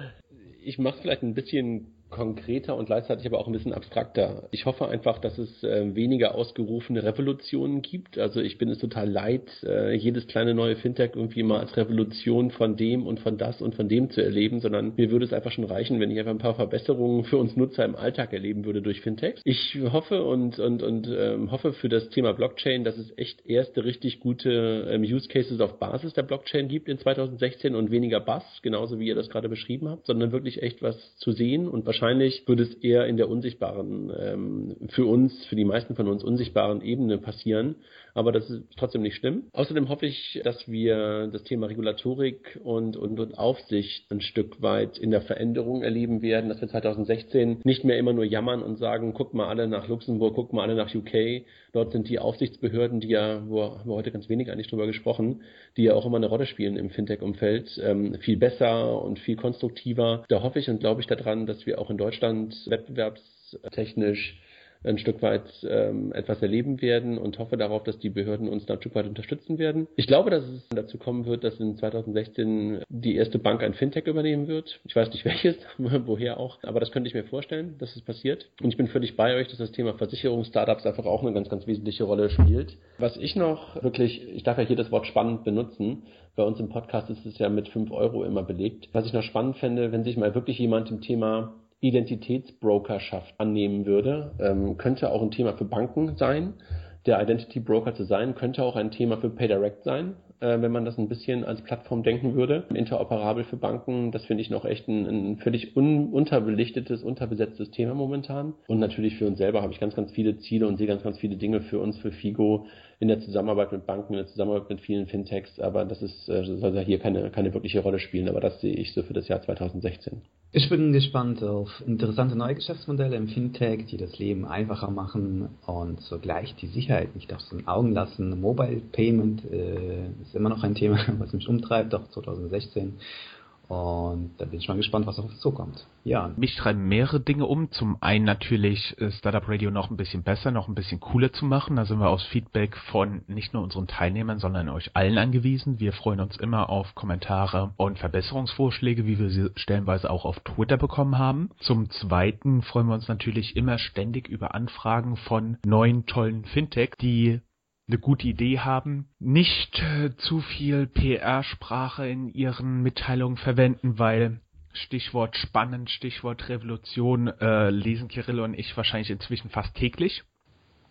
Ich mache es vielleicht ein bisschen konkreter und gleichzeitig aber auch ein bisschen abstrakter. Ich hoffe einfach, dass es äh, weniger ausgerufene Revolutionen gibt. Also ich bin es total leid, äh, jedes kleine neue Fintech irgendwie mal als Revolution von dem und von das und von dem zu erleben, sondern mir würde es einfach schon reichen, wenn ich einfach ein paar Verbesserungen für uns Nutzer im Alltag erleben würde durch Fintechs. Ich hoffe und und und ähm, hoffe für das Thema Blockchain, dass es echt erste richtig gute ähm, Use Cases auf Basis der Blockchain gibt in 2016 und weniger Bass, genauso wie ihr das gerade beschrieben habt, sondern wirklich echt was zu sehen und wahrscheinlich wahrscheinlich würde es eher in der unsichtbaren, ähm, für uns, für die meisten von uns unsichtbaren Ebene passieren. Aber das ist trotzdem nicht schlimm. Außerdem hoffe ich, dass wir das Thema Regulatorik und, und, und Aufsicht ein Stück weit in der Veränderung erleben werden, dass wir 2016 nicht mehr immer nur jammern und sagen, guckt mal alle nach Luxemburg, guckt mal alle nach UK. Dort sind die Aufsichtsbehörden, die ja, wo haben wir heute ganz wenig eigentlich drüber gesprochen, die ja auch immer eine Rolle spielen im Fintech-Umfeld, ähm, viel besser und viel konstruktiver. Da hoffe ich und glaube ich daran, dass wir auch in Deutschland wettbewerbstechnisch ein Stück weit ähm, etwas erleben werden und hoffe darauf, dass die Behörden uns da ein Stück weit unterstützen werden. Ich glaube, dass es dazu kommen wird, dass in 2016 die erste Bank ein Fintech übernehmen wird. Ich weiß nicht welches, woher auch, aber das könnte ich mir vorstellen, dass es passiert. Und ich bin völlig bei euch, dass das Thema Versicherungsstartups einfach auch eine ganz, ganz wesentliche Rolle spielt. Was ich noch wirklich, ich darf ja hier das Wort spannend benutzen, bei uns im Podcast ist es ja mit 5 Euro immer belegt. Was ich noch spannend fände, wenn sich mal wirklich jemand im Thema Identitätsbrokerschaft annehmen würde. Ähm, könnte auch ein Thema für Banken sein. Der Identity Broker zu sein, könnte auch ein Thema für PayDirect sein. äh, wenn man das ein bisschen als Plattform denken würde. Interoperabel für Banken, das finde ich noch echt ein, ein völlig un unterbelichtetes, unterbesetztes Thema momentan. Und natürlich für uns selber habe ich ganz, ganz viele Ziele und sehe ganz, ganz viele Dinge für uns, für FIGO, in der Zusammenarbeit mit Banken, in der Zusammenarbeit mit vielen Fintechs, aber das ist, äh, soll ja hier keine, keine wirkliche Rolle spielen, aber das sehe ich so für das Jahr 2016. Ich bin gespannt auf interessante neue Geschäftsmodelle im Fintech, die das Leben einfacher machen und sogleich die Sicherheit nicht aus den Augen lassen. Mobile Payment äh, ist immer noch ein Thema, was mich umtreibt, auch 2016. Und da bin ich mal gespannt, was auf uns zukommt. Ja. Mich treiben mehrere Dinge um. Zum einen natürlich äh, Startup Radio noch ein bisschen besser, noch ein bisschen cooler zu machen. Da sind wir aus Feedback von nicht nur unseren Teilnehmern, sondern euch allen angewiesen. Wir freuen uns immer auf Kommentare und Verbesserungsvorschläge, wie wir sie stellenweise auch auf Twitter bekommen haben. Zum zweiten freuen wir uns natürlich immer ständig über Anfragen von neuen tollen Fintech, die eine gute Idee haben, nicht äh, zu viel PR-Sprache in ihren Mitteilungen verwenden, weil Stichwort spannend, Stichwort Revolution äh, lesen Kirill und ich wahrscheinlich inzwischen fast täglich.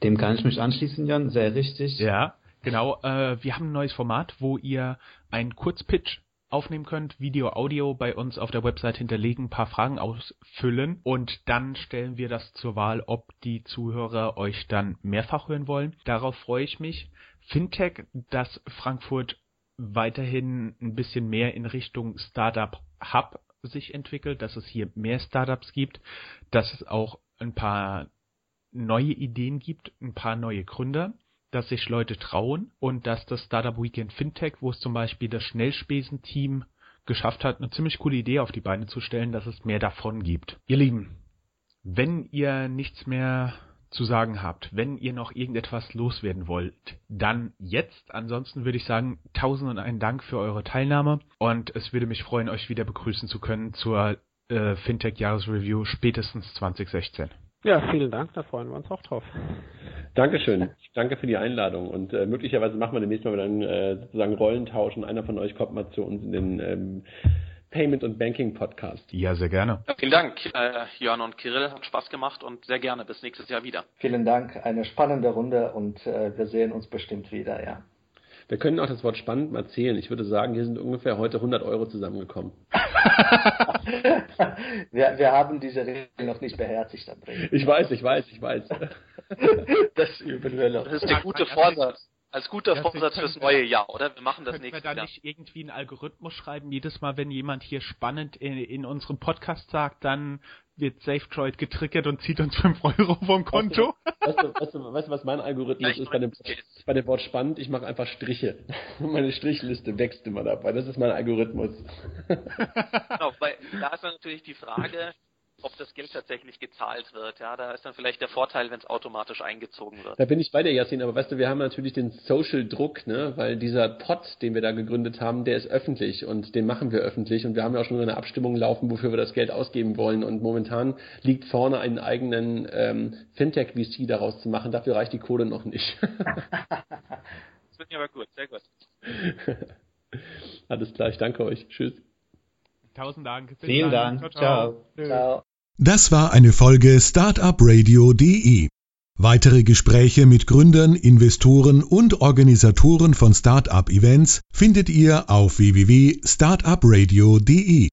Dem kann ich mich anschließen, Jan, sehr richtig. Ja, genau. Äh, wir haben ein neues Format, wo ihr einen Kurzpitch aufnehmen könnt, Video, Audio bei uns auf der Website hinterlegen, paar Fragen ausfüllen und dann stellen wir das zur Wahl, ob die Zuhörer euch dann mehrfach hören wollen. Darauf freue ich mich. Fintech, dass Frankfurt weiterhin ein bisschen mehr in Richtung Startup Hub sich entwickelt, dass es hier mehr Startups gibt, dass es auch ein paar neue Ideen gibt, ein paar neue Gründer dass sich Leute trauen und dass das Startup Weekend Fintech, wo es zum Beispiel das Schnellspesen-Team geschafft hat, eine ziemlich coole Idee auf die Beine zu stellen, dass es mehr davon gibt. Ihr Lieben, wenn ihr nichts mehr zu sagen habt, wenn ihr noch irgendetwas loswerden wollt, dann jetzt. Ansonsten würde ich sagen, tausend und einen Dank für eure Teilnahme und es würde mich freuen, euch wieder begrüßen zu können zur äh, Fintech Jahresreview spätestens 2016. Ja, vielen Dank, da freuen wir uns auch drauf. Dankeschön. Danke für die Einladung. Und äh, möglicherweise machen wir demnächst mal wieder einen äh, sozusagen Rollentausch und einer von euch kommt mal zu uns in den ähm, Payment und Banking Podcast. Ja, sehr gerne. Ja, vielen Dank, äh, Jörn und Kirill. Hat Spaß gemacht und sehr gerne. Bis nächstes Jahr wieder. Vielen Dank. Eine spannende Runde und äh, wir sehen uns bestimmt wieder, ja. Wir können auch das Wort spannend mal zählen. Ich würde sagen, hier sind ungefähr heute 100 Euro zusammengekommen. wir, wir haben diese Regel noch nicht beherzigt, André. Ich weiß, ich weiß, ich weiß. das üben wir noch. Das ist der gute Vorsatz. Als guter Vorsatz fürs neue Jahr, oder? Wir machen das nächste Jahr. wir da nicht irgendwie einen Algorithmus schreiben? Jedes Mal, wenn jemand hier spannend in, in unserem Podcast sagt, dann wird SafeDroid getriggert und zieht uns 5 Euro vom Konto. Weißt du, weißt du, weißt du was mein Algorithmus ist bei dem, bei dem Wort spannend? Ich mache einfach Striche. Meine Strichliste wächst immer dabei. Das ist mein Algorithmus. genau, weil da ist dann natürlich die Frage, ob das Geld tatsächlich gezahlt wird. Ja, da ist dann vielleicht der Vorteil, wenn es automatisch eingezogen wird. Da bin ich bei dir, Yasin, aber weißt du, wir haben natürlich den Social-Druck, ne? weil dieser Pod, den wir da gegründet haben, der ist öffentlich und den machen wir öffentlich und wir haben ja auch schon eine Abstimmung laufen, wofür wir das Geld ausgeben wollen und momentan liegt vorne einen eigenen ähm, Fintech-VC daraus zu machen. Dafür reicht die Kohle noch nicht. das wird ja aber gut, sehr gut. Alles klar, ich danke euch. Tschüss. Tausend Dank. Vielen dann. Dank. Ciao. ciao. ciao. Das war eine Folge Startupradio.de. Weitere Gespräche mit Gründern, Investoren und Organisatoren von Startup-Events findet ihr auf www.startupradio.de.